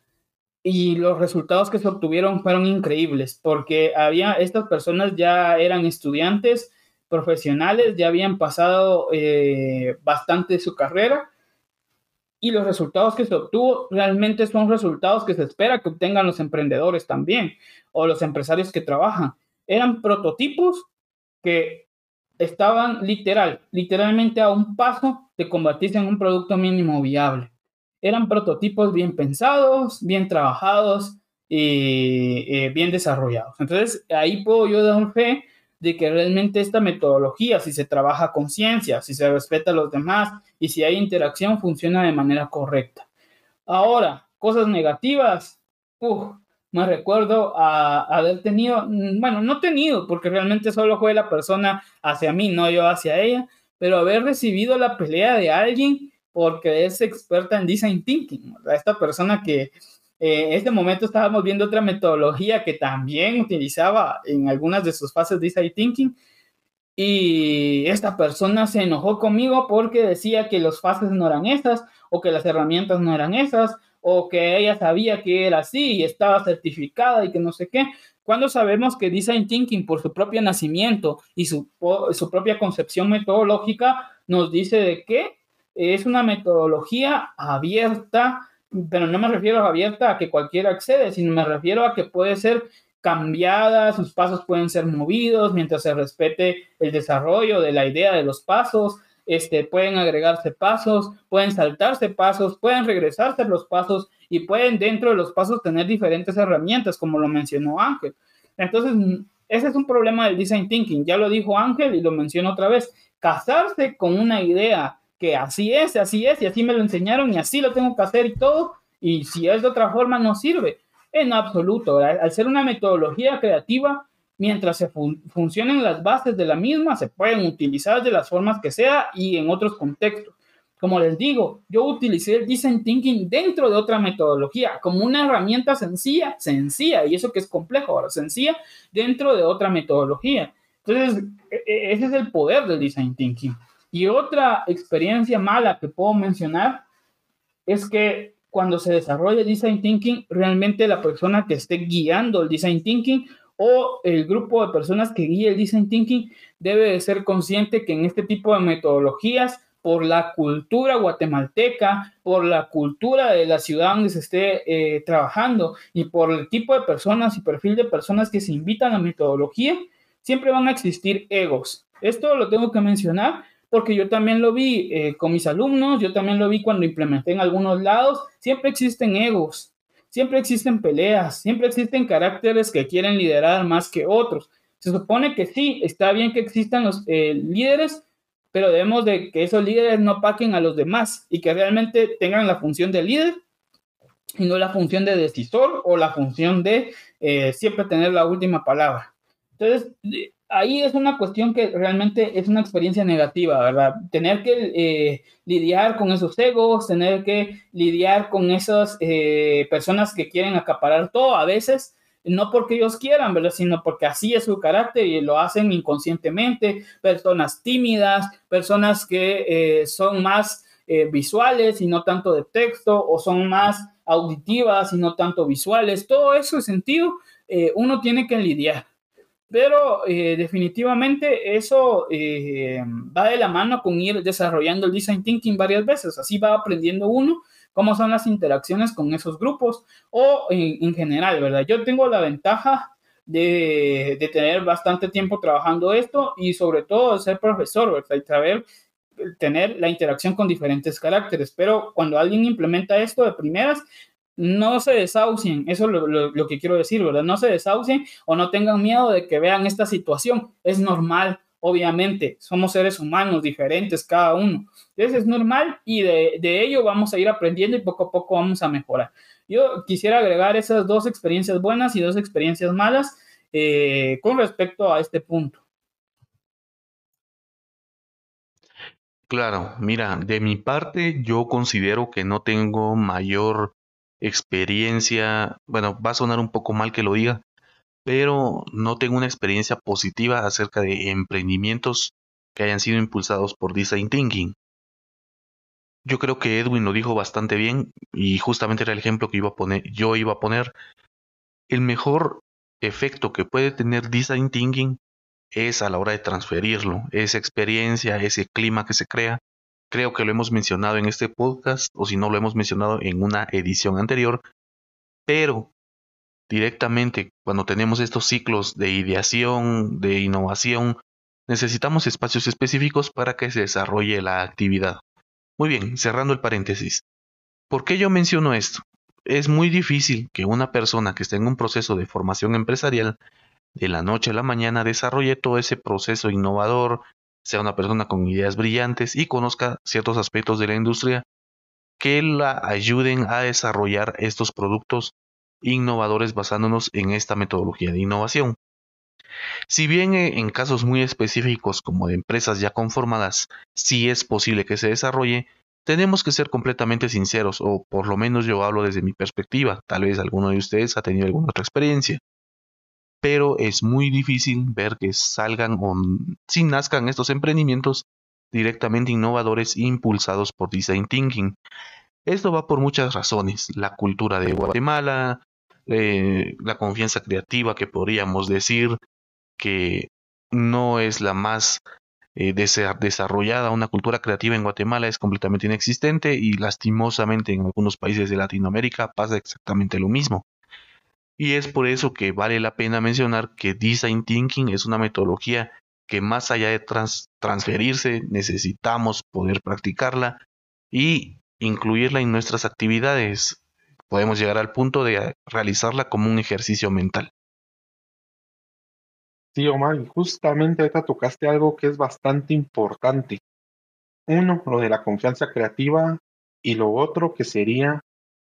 Y los resultados que se obtuvieron fueron increíbles, porque había, estas personas ya eran estudiantes profesionales, ya habían pasado eh, bastante de su carrera, y los resultados que se obtuvo realmente son resultados que se espera que obtengan los emprendedores también, o los empresarios que trabajan. Eran prototipos que estaban literal, literalmente a un paso de convertirse en un producto mínimo viable. Eran prototipos bien pensados, bien trabajados y eh, bien desarrollados. Entonces, ahí puedo yo dar fe de que realmente esta metodología, si se trabaja con ciencia, si se respeta a los demás y si hay interacción, funciona de manera correcta. Ahora, cosas negativas. Uf, me recuerdo a, haber tenido, bueno, no tenido, porque realmente solo fue la persona hacia mí, no yo hacia ella, pero haber recibido la pelea de alguien porque es experta en design thinking, esta persona que en este momento estábamos viendo otra metodología que también utilizaba en algunas de sus fases de design thinking. Y esta persona se enojó conmigo porque decía que los fases no eran esas o que las herramientas no eran esas o que ella sabía que era así y estaba certificada y que no sé qué, cuando sabemos que Design Thinking por su propio nacimiento y su, su propia concepción metodológica nos dice de que es una metodología abierta, pero no me refiero a abierta a que cualquiera accede, sino me refiero a que puede ser cambiada, sus pasos pueden ser movidos mientras se respete el desarrollo de la idea de los pasos, este, pueden agregarse pasos, pueden saltarse pasos, pueden regresarse los pasos y pueden dentro de los pasos tener diferentes herramientas, como lo mencionó Ángel. Entonces, ese es un problema del design thinking, ya lo dijo Ángel y lo menciono otra vez, casarse con una idea que así es, así es, y así me lo enseñaron y así lo tengo que hacer y todo, y si es de otra forma no sirve, en absoluto. Al ser una metodología creativa, mientras se funcionen las bases de la misma, se pueden utilizar de las formas que sea y en otros contextos. Como les digo, yo utilicé el design thinking dentro de otra metodología, como una herramienta sencilla, sencilla, y eso que es complejo ahora, sencilla, dentro de otra metodología. Entonces, e-, e-, ese es el poder del design thinking. Y otra experiencia mala que puedo mencionar es que cuando se desarrolla design thinking, realmente la persona que esté guiando el design thinking o el grupo de personas que guía el design thinking debe de ser consciente que en este tipo de metodologías, por la cultura guatemalteca, por la cultura de la ciudad donde se esté eh, trabajando y por el tipo de personas y perfil de personas que se invitan a metodología, siempre van a existir egos. Esto lo tengo que mencionar porque yo también lo vi eh, con mis alumnos, yo también lo vi cuando implementé en algunos lados, siempre existen egos Siempre existen peleas, siempre existen caracteres que quieren liderar más que otros. Se supone que sí, está bien que existan los eh, líderes, pero debemos de que esos líderes no paquen a los demás y que realmente tengan la función de líder y no la función de decisor o la función de eh, siempre tener la última palabra. Entonces, ahí es una cuestión que realmente es una experiencia negativa, ¿verdad? Tener que eh, lidiar con esos egos, tener que lidiar con esas eh, personas que quieren acaparar todo, a veces no porque ellos quieran, ¿verdad? Sino porque así es su carácter y lo hacen inconscientemente, personas tímidas, personas que eh, son más eh, visuales y no tanto de texto, o son más auditivas y no tanto visuales, todo eso sentido eh, uno tiene que lidiar. Pero eh, definitivamente eso eh, va de la mano con ir desarrollando el design thinking varias veces. Así va aprendiendo uno cómo son las interacciones con esos grupos o en, general, ¿verdad? Yo tengo la ventaja de, de, tener bastante tiempo trabajando esto y sobre todo de ser profesor, ¿verdad? Y saber tener la interacción con diferentes caracteres. Pero cuando alguien implementa esto de primeras, no se desahucien, eso es lo, que quiero decir, ¿verdad? No se desahucien o no tengan miedo de que vean esta situación. Es normal, obviamente, somos seres humanos diferentes cada uno. Entonces es normal y de, ello vamos a ir aprendiendo y poco a poco vamos a mejorar. Yo quisiera agregar esas dos experiencias buenas y dos experiencias malas eh, con respecto a este punto. Claro, mira, de mi parte yo considero que no tengo mayor experiencia, bueno, va a sonar un poco mal que lo diga, pero no tengo una experiencia positiva acerca de emprendimientos que hayan sido impulsados por Design Thinking. Yo creo que Edwin lo dijo bastante bien y justamente era el ejemplo que iba a poner, yo iba a poner. El mejor efecto que puede tener Design Thinking es a la hora de transferirlo, esa experiencia, ese clima que se crea. Creo que lo hemos mencionado en este podcast, o si no lo hemos mencionado en una edición anterior, pero directamente cuando tenemos estos ciclos de ideación, de innovación, necesitamos espacios específicos para que se desarrolle la actividad. Muy bien, cerrando el paréntesis. ¿Por qué yo menciono esto? Es muy difícil que una persona que esté en un proceso de formación empresarial de la noche a la mañana desarrolle todo ese proceso innovador, sea una persona con ideas brillantes y conozca ciertos aspectos de la industria que la ayuden a desarrollar estos productos innovadores basándonos en esta metodología de innovación. Si bien eh, en casos muy específicos como de empresas ya conformadas sí es posible que se desarrolle, tenemos que ser completamente sinceros, o por lo menos yo hablo desde mi perspectiva, tal vez alguno de ustedes ha tenido alguna otra experiencia pero es muy difícil ver que salgan o si nazcan estos emprendimientos directamente innovadores impulsados por Design Thinking. Esto va por muchas razones, la cultura de Guatemala, eh, la confianza creativa que podríamos decir que no es la más eh, desarrollada, una cultura creativa en Guatemala es completamente inexistente y lastimosamente en algunos países de Latinoamérica pasa exactamente lo mismo. Y es por eso que vale la pena mencionar que Design Thinking es una metodología que más allá de transferirse, necesitamos poder practicarla y incluirla en nuestras actividades. Podemos llegar al punto de realizarla como un ejercicio mental. Sí, Omar, y justamente ahorita tocaste algo que es bastante importante. Uno, lo de la confianza creativa y lo otro que sería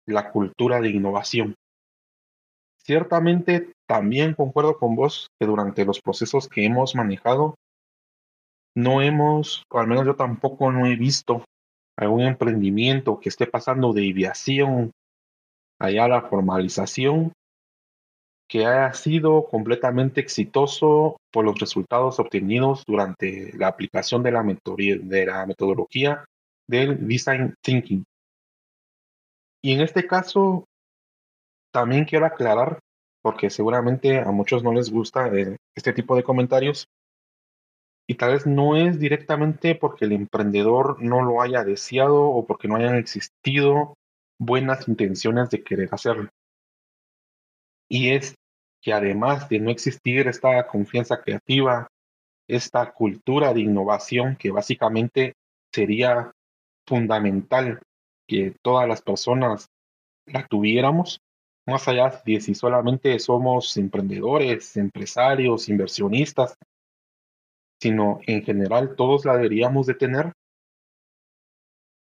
la cultura de innovación. Ciertamente también concuerdo con vos que durante los procesos que hemos manejado, no hemos, o al menos yo tampoco no he visto algún emprendimiento que esté pasando de ideación allá a la formalización que haya sido completamente exitoso por los resultados obtenidos durante la aplicación de la, de la metodología del design thinking. Y en este caso, también quiero aclarar, porque seguramente a muchos no les gusta eh, este tipo de comentarios, y tal vez no es directamente porque el emprendedor no lo haya deseado o porque no hayan existido buenas intenciones de querer hacerlo. Y es que además de no existir esta confianza creativa, esta cultura de innovación que básicamente sería fundamental que todas las personas la tuviéramos, más allá de si solamente somos emprendedores, empresarios, inversionistas, sino en general todos la deberíamos de tener,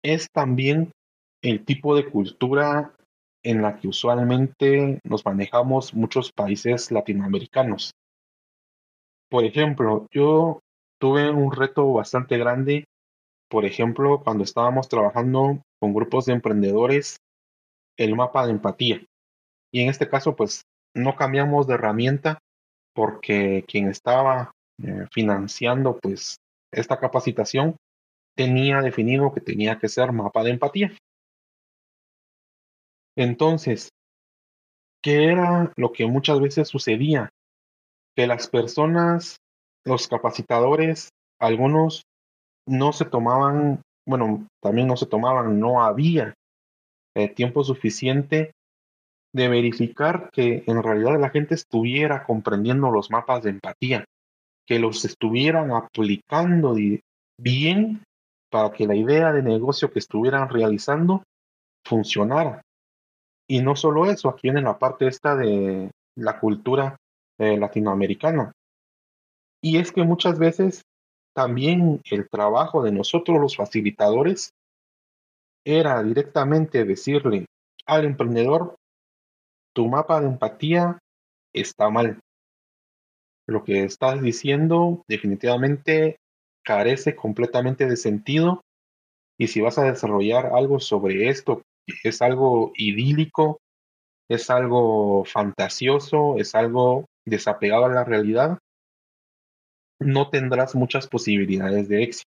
es también el tipo de cultura en la que usualmente nos manejamos muchos países latinoamericanos. Por ejemplo, yo tuve un reto bastante grande, por ejemplo, cuando estábamos trabajando con grupos de emprendedores, el mapa de empatía. Y en este caso, pues no cambiamos de herramienta porque quien estaba eh, financiando pues esta capacitación tenía definido que tenía que ser mapa de empatía. Entonces, ¿qué era lo que muchas veces sucedía? Que las personas, los capacitadores, algunos no se tomaban, bueno, también no se tomaban, no había eh, tiempo suficiente de verificar que en realidad la gente estuviera comprendiendo los mapas de empatía, que los estuvieran aplicando bien para que la idea de negocio que estuvieran realizando funcionara. Y no solo eso, aquí viene la parte esta de la cultura eh, latinoamericana. Y es que muchas veces también el trabajo de nosotros los facilitadores era directamente decirle al emprendedor, tu mapa de empatía está mal. Lo que estás diciendo definitivamente carece completamente de sentido y si vas a desarrollar algo sobre esto, es algo idílico, es algo fantasioso, es algo desapegado a la realidad, no tendrás muchas posibilidades de éxito.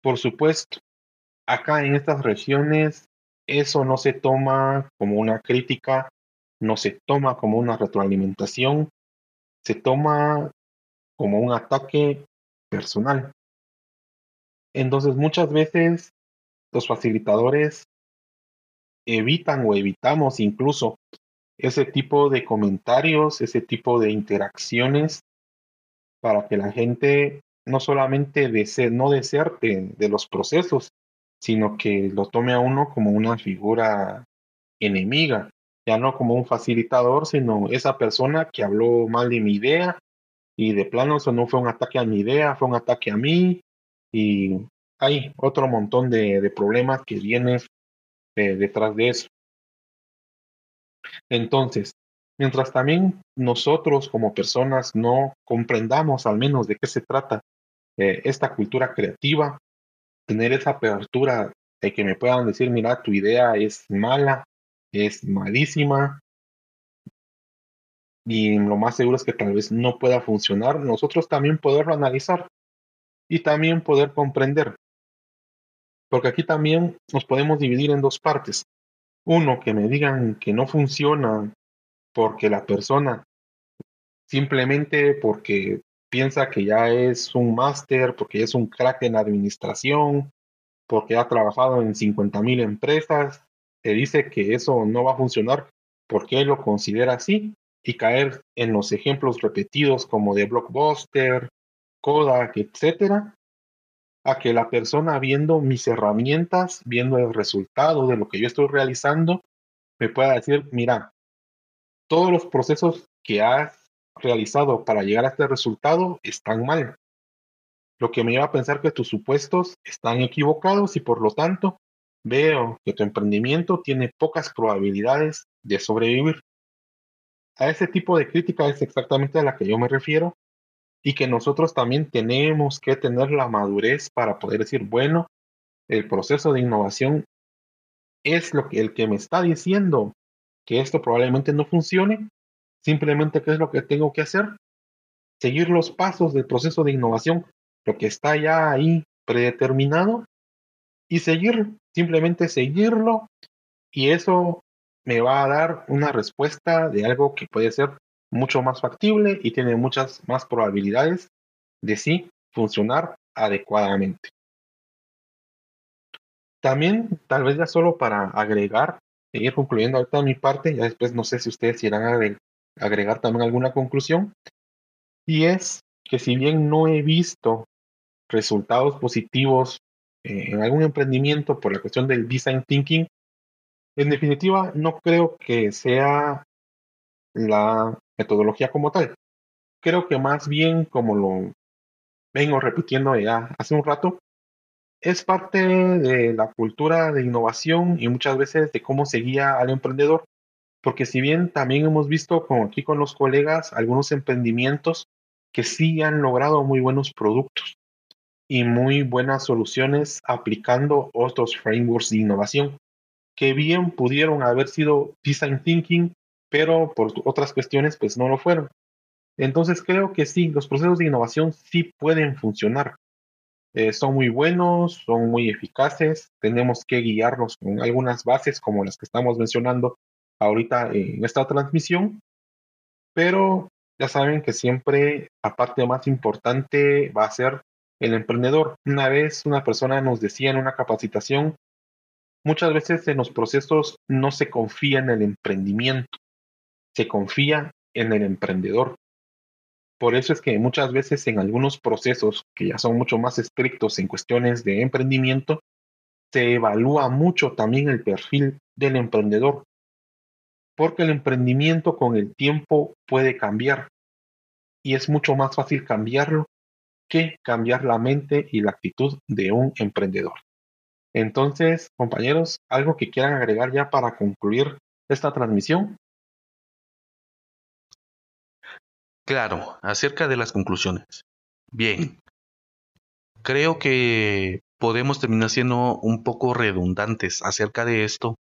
Por supuesto, acá en estas regiones eso no se toma como una crítica, no se toma como una retroalimentación, se toma como un ataque personal. Entonces muchas veces los facilitadores evitan o evitamos incluso ese tipo de comentarios, ese tipo de interacciones para que la gente no solamente desee, no deserte de los procesos, sino que lo tome a uno como una figura enemiga, ya no como un facilitador, sino esa persona que habló mal de mi idea y de plano eso no fue un ataque a mi idea, fue un ataque a mí y hay otro montón de, problemas que vienen detrás de eso. Entonces, mientras también nosotros como personas no comprendamos al menos de qué se trata eh, esta cultura creativa, tener esa apertura de que me puedan decir, mira, tu idea es mala, es malísima, y lo más seguro es que tal vez no pueda funcionar, nosotros también poderlo analizar y también poder comprender. Porque aquí también nos podemos dividir en dos partes. Uno, que me digan que no funciona porque la persona simplemente porque piensa que ya es un máster, porque es un crack en administración, porque ha trabajado en 50 mil empresas, te dice que eso no va a funcionar porque él lo considera así y caer en los ejemplos repetidos como de Blockbuster, Kodak, etcétera, a que la persona viendo mis herramientas, viendo el resultado de lo que yo estoy realizando, me pueda decir, mira, todos los procesos que has realizado para llegar a este resultado están mal. Lo que me lleva a pensar que tus supuestos están equivocados y por lo tanto veo que tu emprendimiento tiene pocas probabilidades de sobrevivir. A ese tipo de crítica es exactamente a la que yo me refiero y que nosotros también tenemos que tener la madurez para poder decir, bueno, el proceso de innovación es lo que el que me está diciendo que esto probablemente no funcione, Simplemente, ¿qué es lo que tengo que hacer? Seguir los pasos del proceso de innovación, lo que está ya ahí predeterminado, y seguir, simplemente seguirlo, y eso me va a dar una respuesta de algo que puede ser mucho más factible y tiene muchas más probabilidades de sí funcionar adecuadamente. También, tal vez ya solo para agregar, seguir concluyendo ahorita mi parte, ya después no sé si ustedes irán agregar también alguna conclusión, y es que si bien no he visto resultados positivos eh, en algún emprendimiento por la cuestión del design thinking, en definitiva no creo que sea la metodología como tal. Creo que más bien, como lo vengo repitiendo ya hace un rato, es parte de la cultura de innovación y muchas veces de cómo se guía al emprendedor porque si bien también hemos visto como aquí con los colegas algunos emprendimientos que sí han logrado muy buenos productos y muy buenas soluciones aplicando otros frameworks de innovación que bien pudieron haber sido design thinking pero por otras cuestiones pues no lo fueron. Entonces creo que sí, los procesos de innovación sí pueden funcionar. Eh, son muy buenos, son muy eficaces, tenemos que guiarnos con algunas bases como las que estamos mencionando ahorita en esta transmisión, pero ya saben que siempre la parte más importante va a ser el emprendedor. Una vez una persona nos decía en una capacitación, muchas veces en los procesos no se confía en el emprendimiento, se confía en el emprendedor. Por eso es que muchas veces en algunos procesos que ya son mucho más estrictos en cuestiones de emprendimiento, se evalúa mucho también el perfil del emprendedor, porque el emprendimiento con el tiempo puede cambiar y es mucho más fácil cambiarlo que cambiar la mente y la actitud de un emprendedor. Entonces, compañeros, algo que quieran agregar ya para concluir esta transmisión. Claro, acerca de las conclusiones. Bien, creo que podemos terminar siendo un poco redundantes acerca de esto,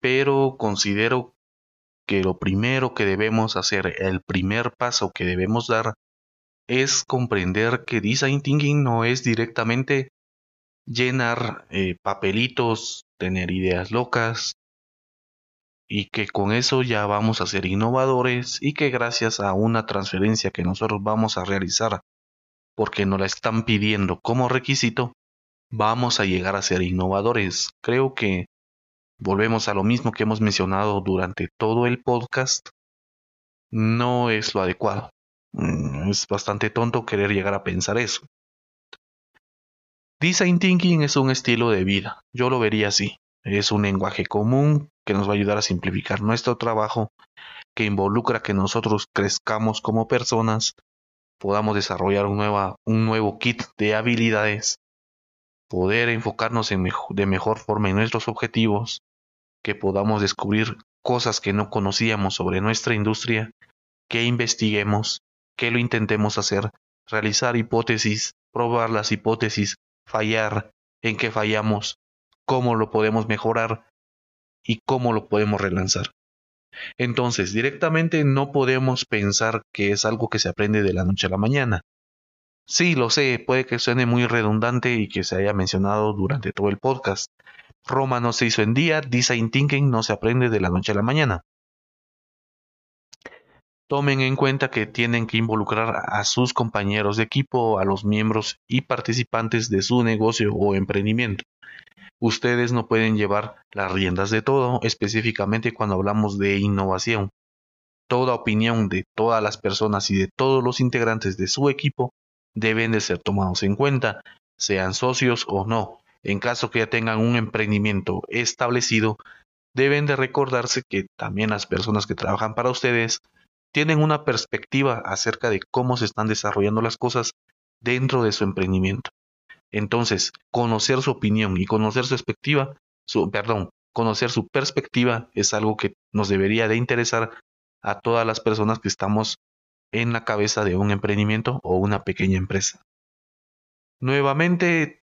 pero considero que lo primero que debemos hacer, el primer paso que debemos dar, es comprender que design thinking no es directamente llenar eh, papelitos, tener ideas locas, y que con eso ya vamos a ser innovadores y que gracias a una transferencia que nosotros vamos a realizar porque nos la están pidiendo como requisito, vamos a llegar a ser innovadores. Creo que volvemos a lo mismo que hemos mencionado durante todo el podcast. No es lo adecuado. Mm, es bastante tonto querer llegar a pensar eso. Design Thinking es un estilo de vida. Yo lo vería así. Es un lenguaje común que nos va a ayudar a simplificar nuestro trabajo, que involucra que nosotros crezcamos como personas, podamos desarrollar un, un nuevo kit de habilidades, poder enfocarnos de mejor forma en nuestros objetivos, que podamos descubrir cosas que no conocíamos sobre nuestra industria, que investiguemos, que lo intentemos hacer, realizar hipótesis, probar las hipótesis, fallar, en qué fallamos, cómo lo podemos mejorar y cómo lo podemos relanzar. Entonces, directamente no podemos pensar que es algo que se aprende de la noche a la mañana. Sí, lo sé, puede que suene muy redundante y que se haya mencionado durante todo el podcast. Roma no se hizo en día, design thinking no se aprende de la noche a la mañana. Tomen en cuenta que tienen que involucrar a sus compañeros de equipo, a los miembros y participantes de su negocio o emprendimiento. Ustedes no pueden llevar las riendas de todo, específicamente cuando hablamos de innovación. Toda opinión de todas las personas y de todos los integrantes de su equipo deben de ser tomados en cuenta, sean socios o no. En caso que ya tengan un emprendimiento establecido, deben de recordarse que también las personas que trabajan para ustedes tienen una perspectiva acerca de cómo se están desarrollando las cosas dentro de su emprendimiento. Entonces, conocer su opinión y conocer su perspectiva, perdón, conocer su perspectiva es algo que nos debería de interesar a todas las personas que estamos en la cabeza de un emprendimiento o una pequeña empresa. Nuevamente,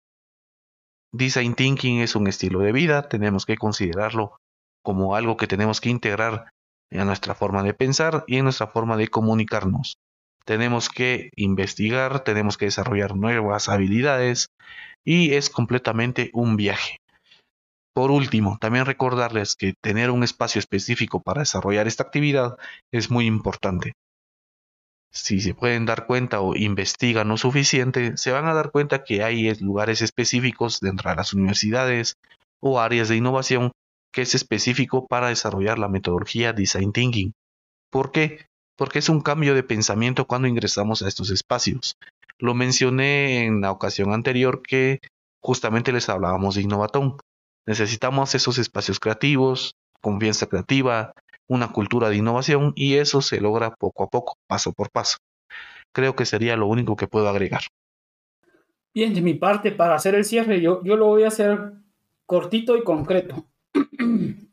Design Thinking es un estilo de vida, tenemos que considerarlo como algo que tenemos que integrar en nuestra forma de pensar y en nuestra forma de comunicarnos tenemos que investigar, tenemos que desarrollar nuevas habilidades y es completamente un viaje. Por último, también recordarles que tener un espacio específico para desarrollar esta actividad es muy importante. Si se pueden dar cuenta o investigan lo suficiente, se van a dar cuenta que hay lugares específicos dentro de las universidades o áreas de innovación que es específico para desarrollar la metodología Design Thinking. ¿Por qué? porque es un cambio de pensamiento cuando ingresamos a estos espacios. Lo mencioné en la ocasión anterior que justamente les hablábamos de Innovatón. Necesitamos esos espacios creativos, confianza creativa, una cultura de innovación y eso se logra poco a poco, paso por paso. Creo que sería lo único que puedo agregar. Bien, de mi parte, para hacer el cierre, yo, yo lo voy a hacer cortito y concreto.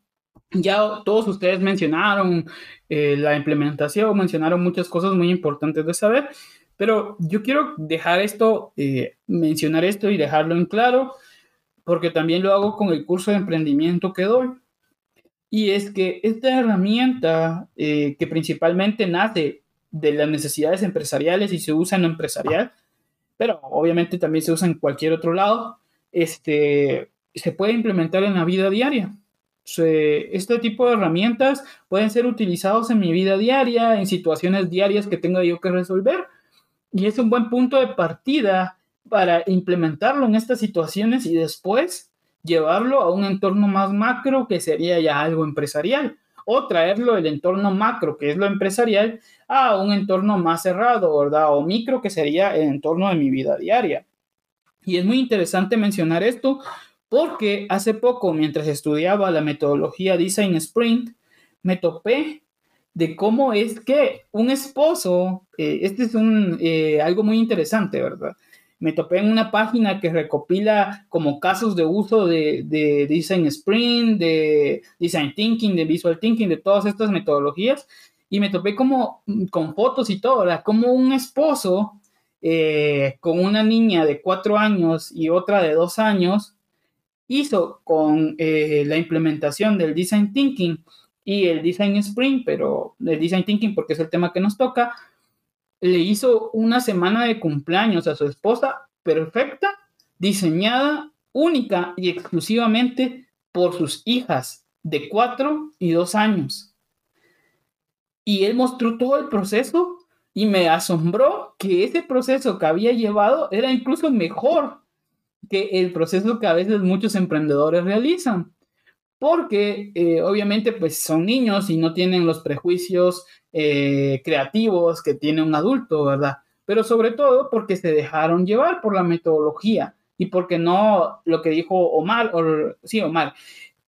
Ya todos ustedes mencionaron eh, la implementación, mencionaron muchas cosas muy importantes de saber, pero yo quiero dejar esto, eh, mencionar esto y dejarlo en claro, porque también lo hago con el curso de emprendimiento que doy. Y es que esta herramienta eh, que principalmente nace de las necesidades empresariales y se usa en lo empresarial, pero obviamente también se usa en cualquier otro lado, este, se puede implementar en la vida diaria. este tipo de herramientas pueden ser utilizados en mi vida diaria, en situaciones diarias que tenga yo que resolver. Y es un buen punto de partida para implementarlo en estas situaciones y después llevarlo a un entorno más macro que sería ya algo empresarial o traerlo del entorno macro, que es lo empresarial, a un entorno más cerrado, ¿verdad? O micro, que sería el entorno de mi vida diaria. Y es muy interesante mencionar esto porque hace poco, mientras estudiaba la metodología Design Sprint, me topé de cómo es que un esposo, eh, este es un, eh, algo muy interesante, ¿verdad? Me topé en una página que recopila como casos de uso de, de Design Sprint, de Design Thinking, de Visual Thinking, de todas estas metodologías, y me topé como mm, con fotos y todo, ¿verdad? Como un esposo eh, con una niña de cuatro años y otra de dos años, hizo con eh, la implementación del Design Thinking y el Design Sprint, pero el Design Thinking porque es el tema que nos toca, le hizo una semana de cumpleaños a su esposa perfecta, diseñada única y exclusivamente por sus hijas de cuatro y dos años. Y él mostró todo el proceso y me asombró que ese proceso que había llevado era incluso mejor que el proceso que a veces muchos emprendedores realizan. Porque eh, obviamente pues son niños y no tienen los prejuicios eh, creativos que tiene un adulto, ¿verdad? Pero sobre todo porque se dejaron llevar por la metodología y porque no, lo que dijo Omar, o, sí, Omar,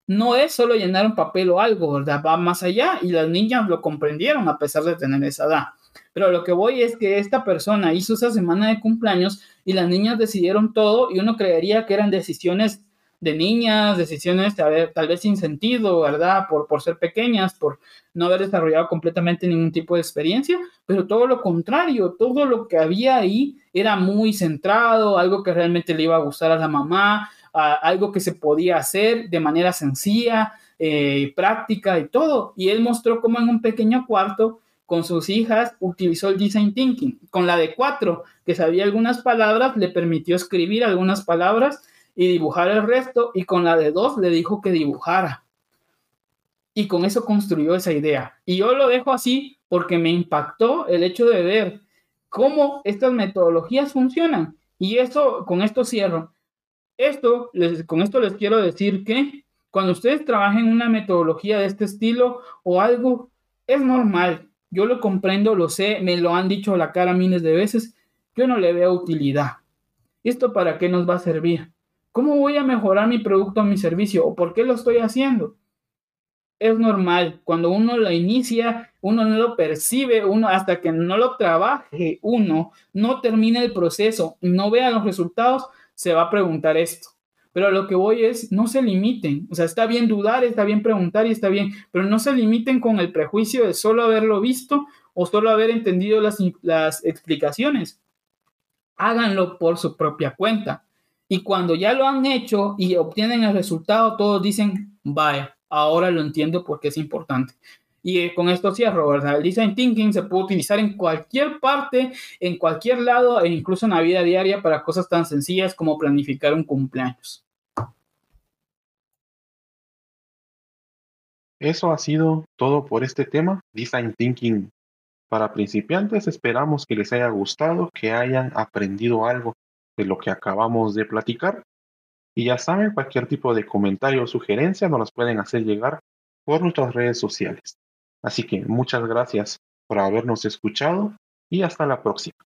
no es solo llenar un papel o algo, ¿verdad? Va más allá y las niñas lo comprendieron a pesar de tener esa edad. Pero lo que voy es que esta persona hizo esa semana de cumpleaños y las niñas decidieron todo y uno creería que eran decisiones de niñas, decisiones tal vez sin sentido, ¿verdad? Por, por ser pequeñas, por no haber desarrollado completamente ningún tipo de experiencia, pero todo lo contrario, todo lo que había ahí era muy centrado, algo que realmente le iba a gustar a la mamá, algo que se podía hacer de manera sencilla, eh, práctica y todo. Y él mostró cómo en un pequeño cuarto con sus hijas utilizó el design thinking. Con la de cuatro, que sabía algunas palabras, le permitió escribir algunas palabras y dibujar el resto. Y con la de dos le dijo que dibujara. Y con eso construyó esa idea. Y yo lo dejo así porque me impactó el hecho de ver cómo estas metodologías funcionan. Y eso, con esto cierro. Esto, con esto les quiero decir que cuando ustedes trabajen una metodología de este estilo o algo, es normal yo lo comprendo, lo sé, me lo han dicho a la cara miles de veces. Yo no le veo utilidad. ¿Esto para qué nos va a servir? ¿Cómo voy a mejorar mi producto o mi servicio? ¿O por qué lo estoy haciendo? Es normal, cuando uno lo inicia, uno no lo percibe, uno hasta que no lo trabaje, uno no termine el proceso, no vea los resultados, se va a preguntar esto. Pero lo que voy es, no se limiten. O sea, está bien dudar, está bien preguntar y está bien, pero no se limiten con el prejuicio de solo haberlo visto o solo haber entendido las, las explicaciones. Háganlo por su propia cuenta. Y cuando ya lo han hecho y obtienen el resultado, todos dicen, vaya, ahora lo entiendo porque es importante. Y eh, con esto cierro, ¿verdad? El design thinking se puede utilizar en cualquier parte, en cualquier lado e incluso en la vida diaria para cosas tan sencillas como planificar un cumpleaños. Eso ha sido todo por este tema, Design Thinking. Para principiantes esperamos que les haya gustado, que hayan aprendido algo de lo que acabamos de platicar. Y ya saben, cualquier tipo de comentario o sugerencia nos las pueden hacer llegar por nuestras redes sociales. Así que muchas gracias por habernos escuchado y hasta la próxima.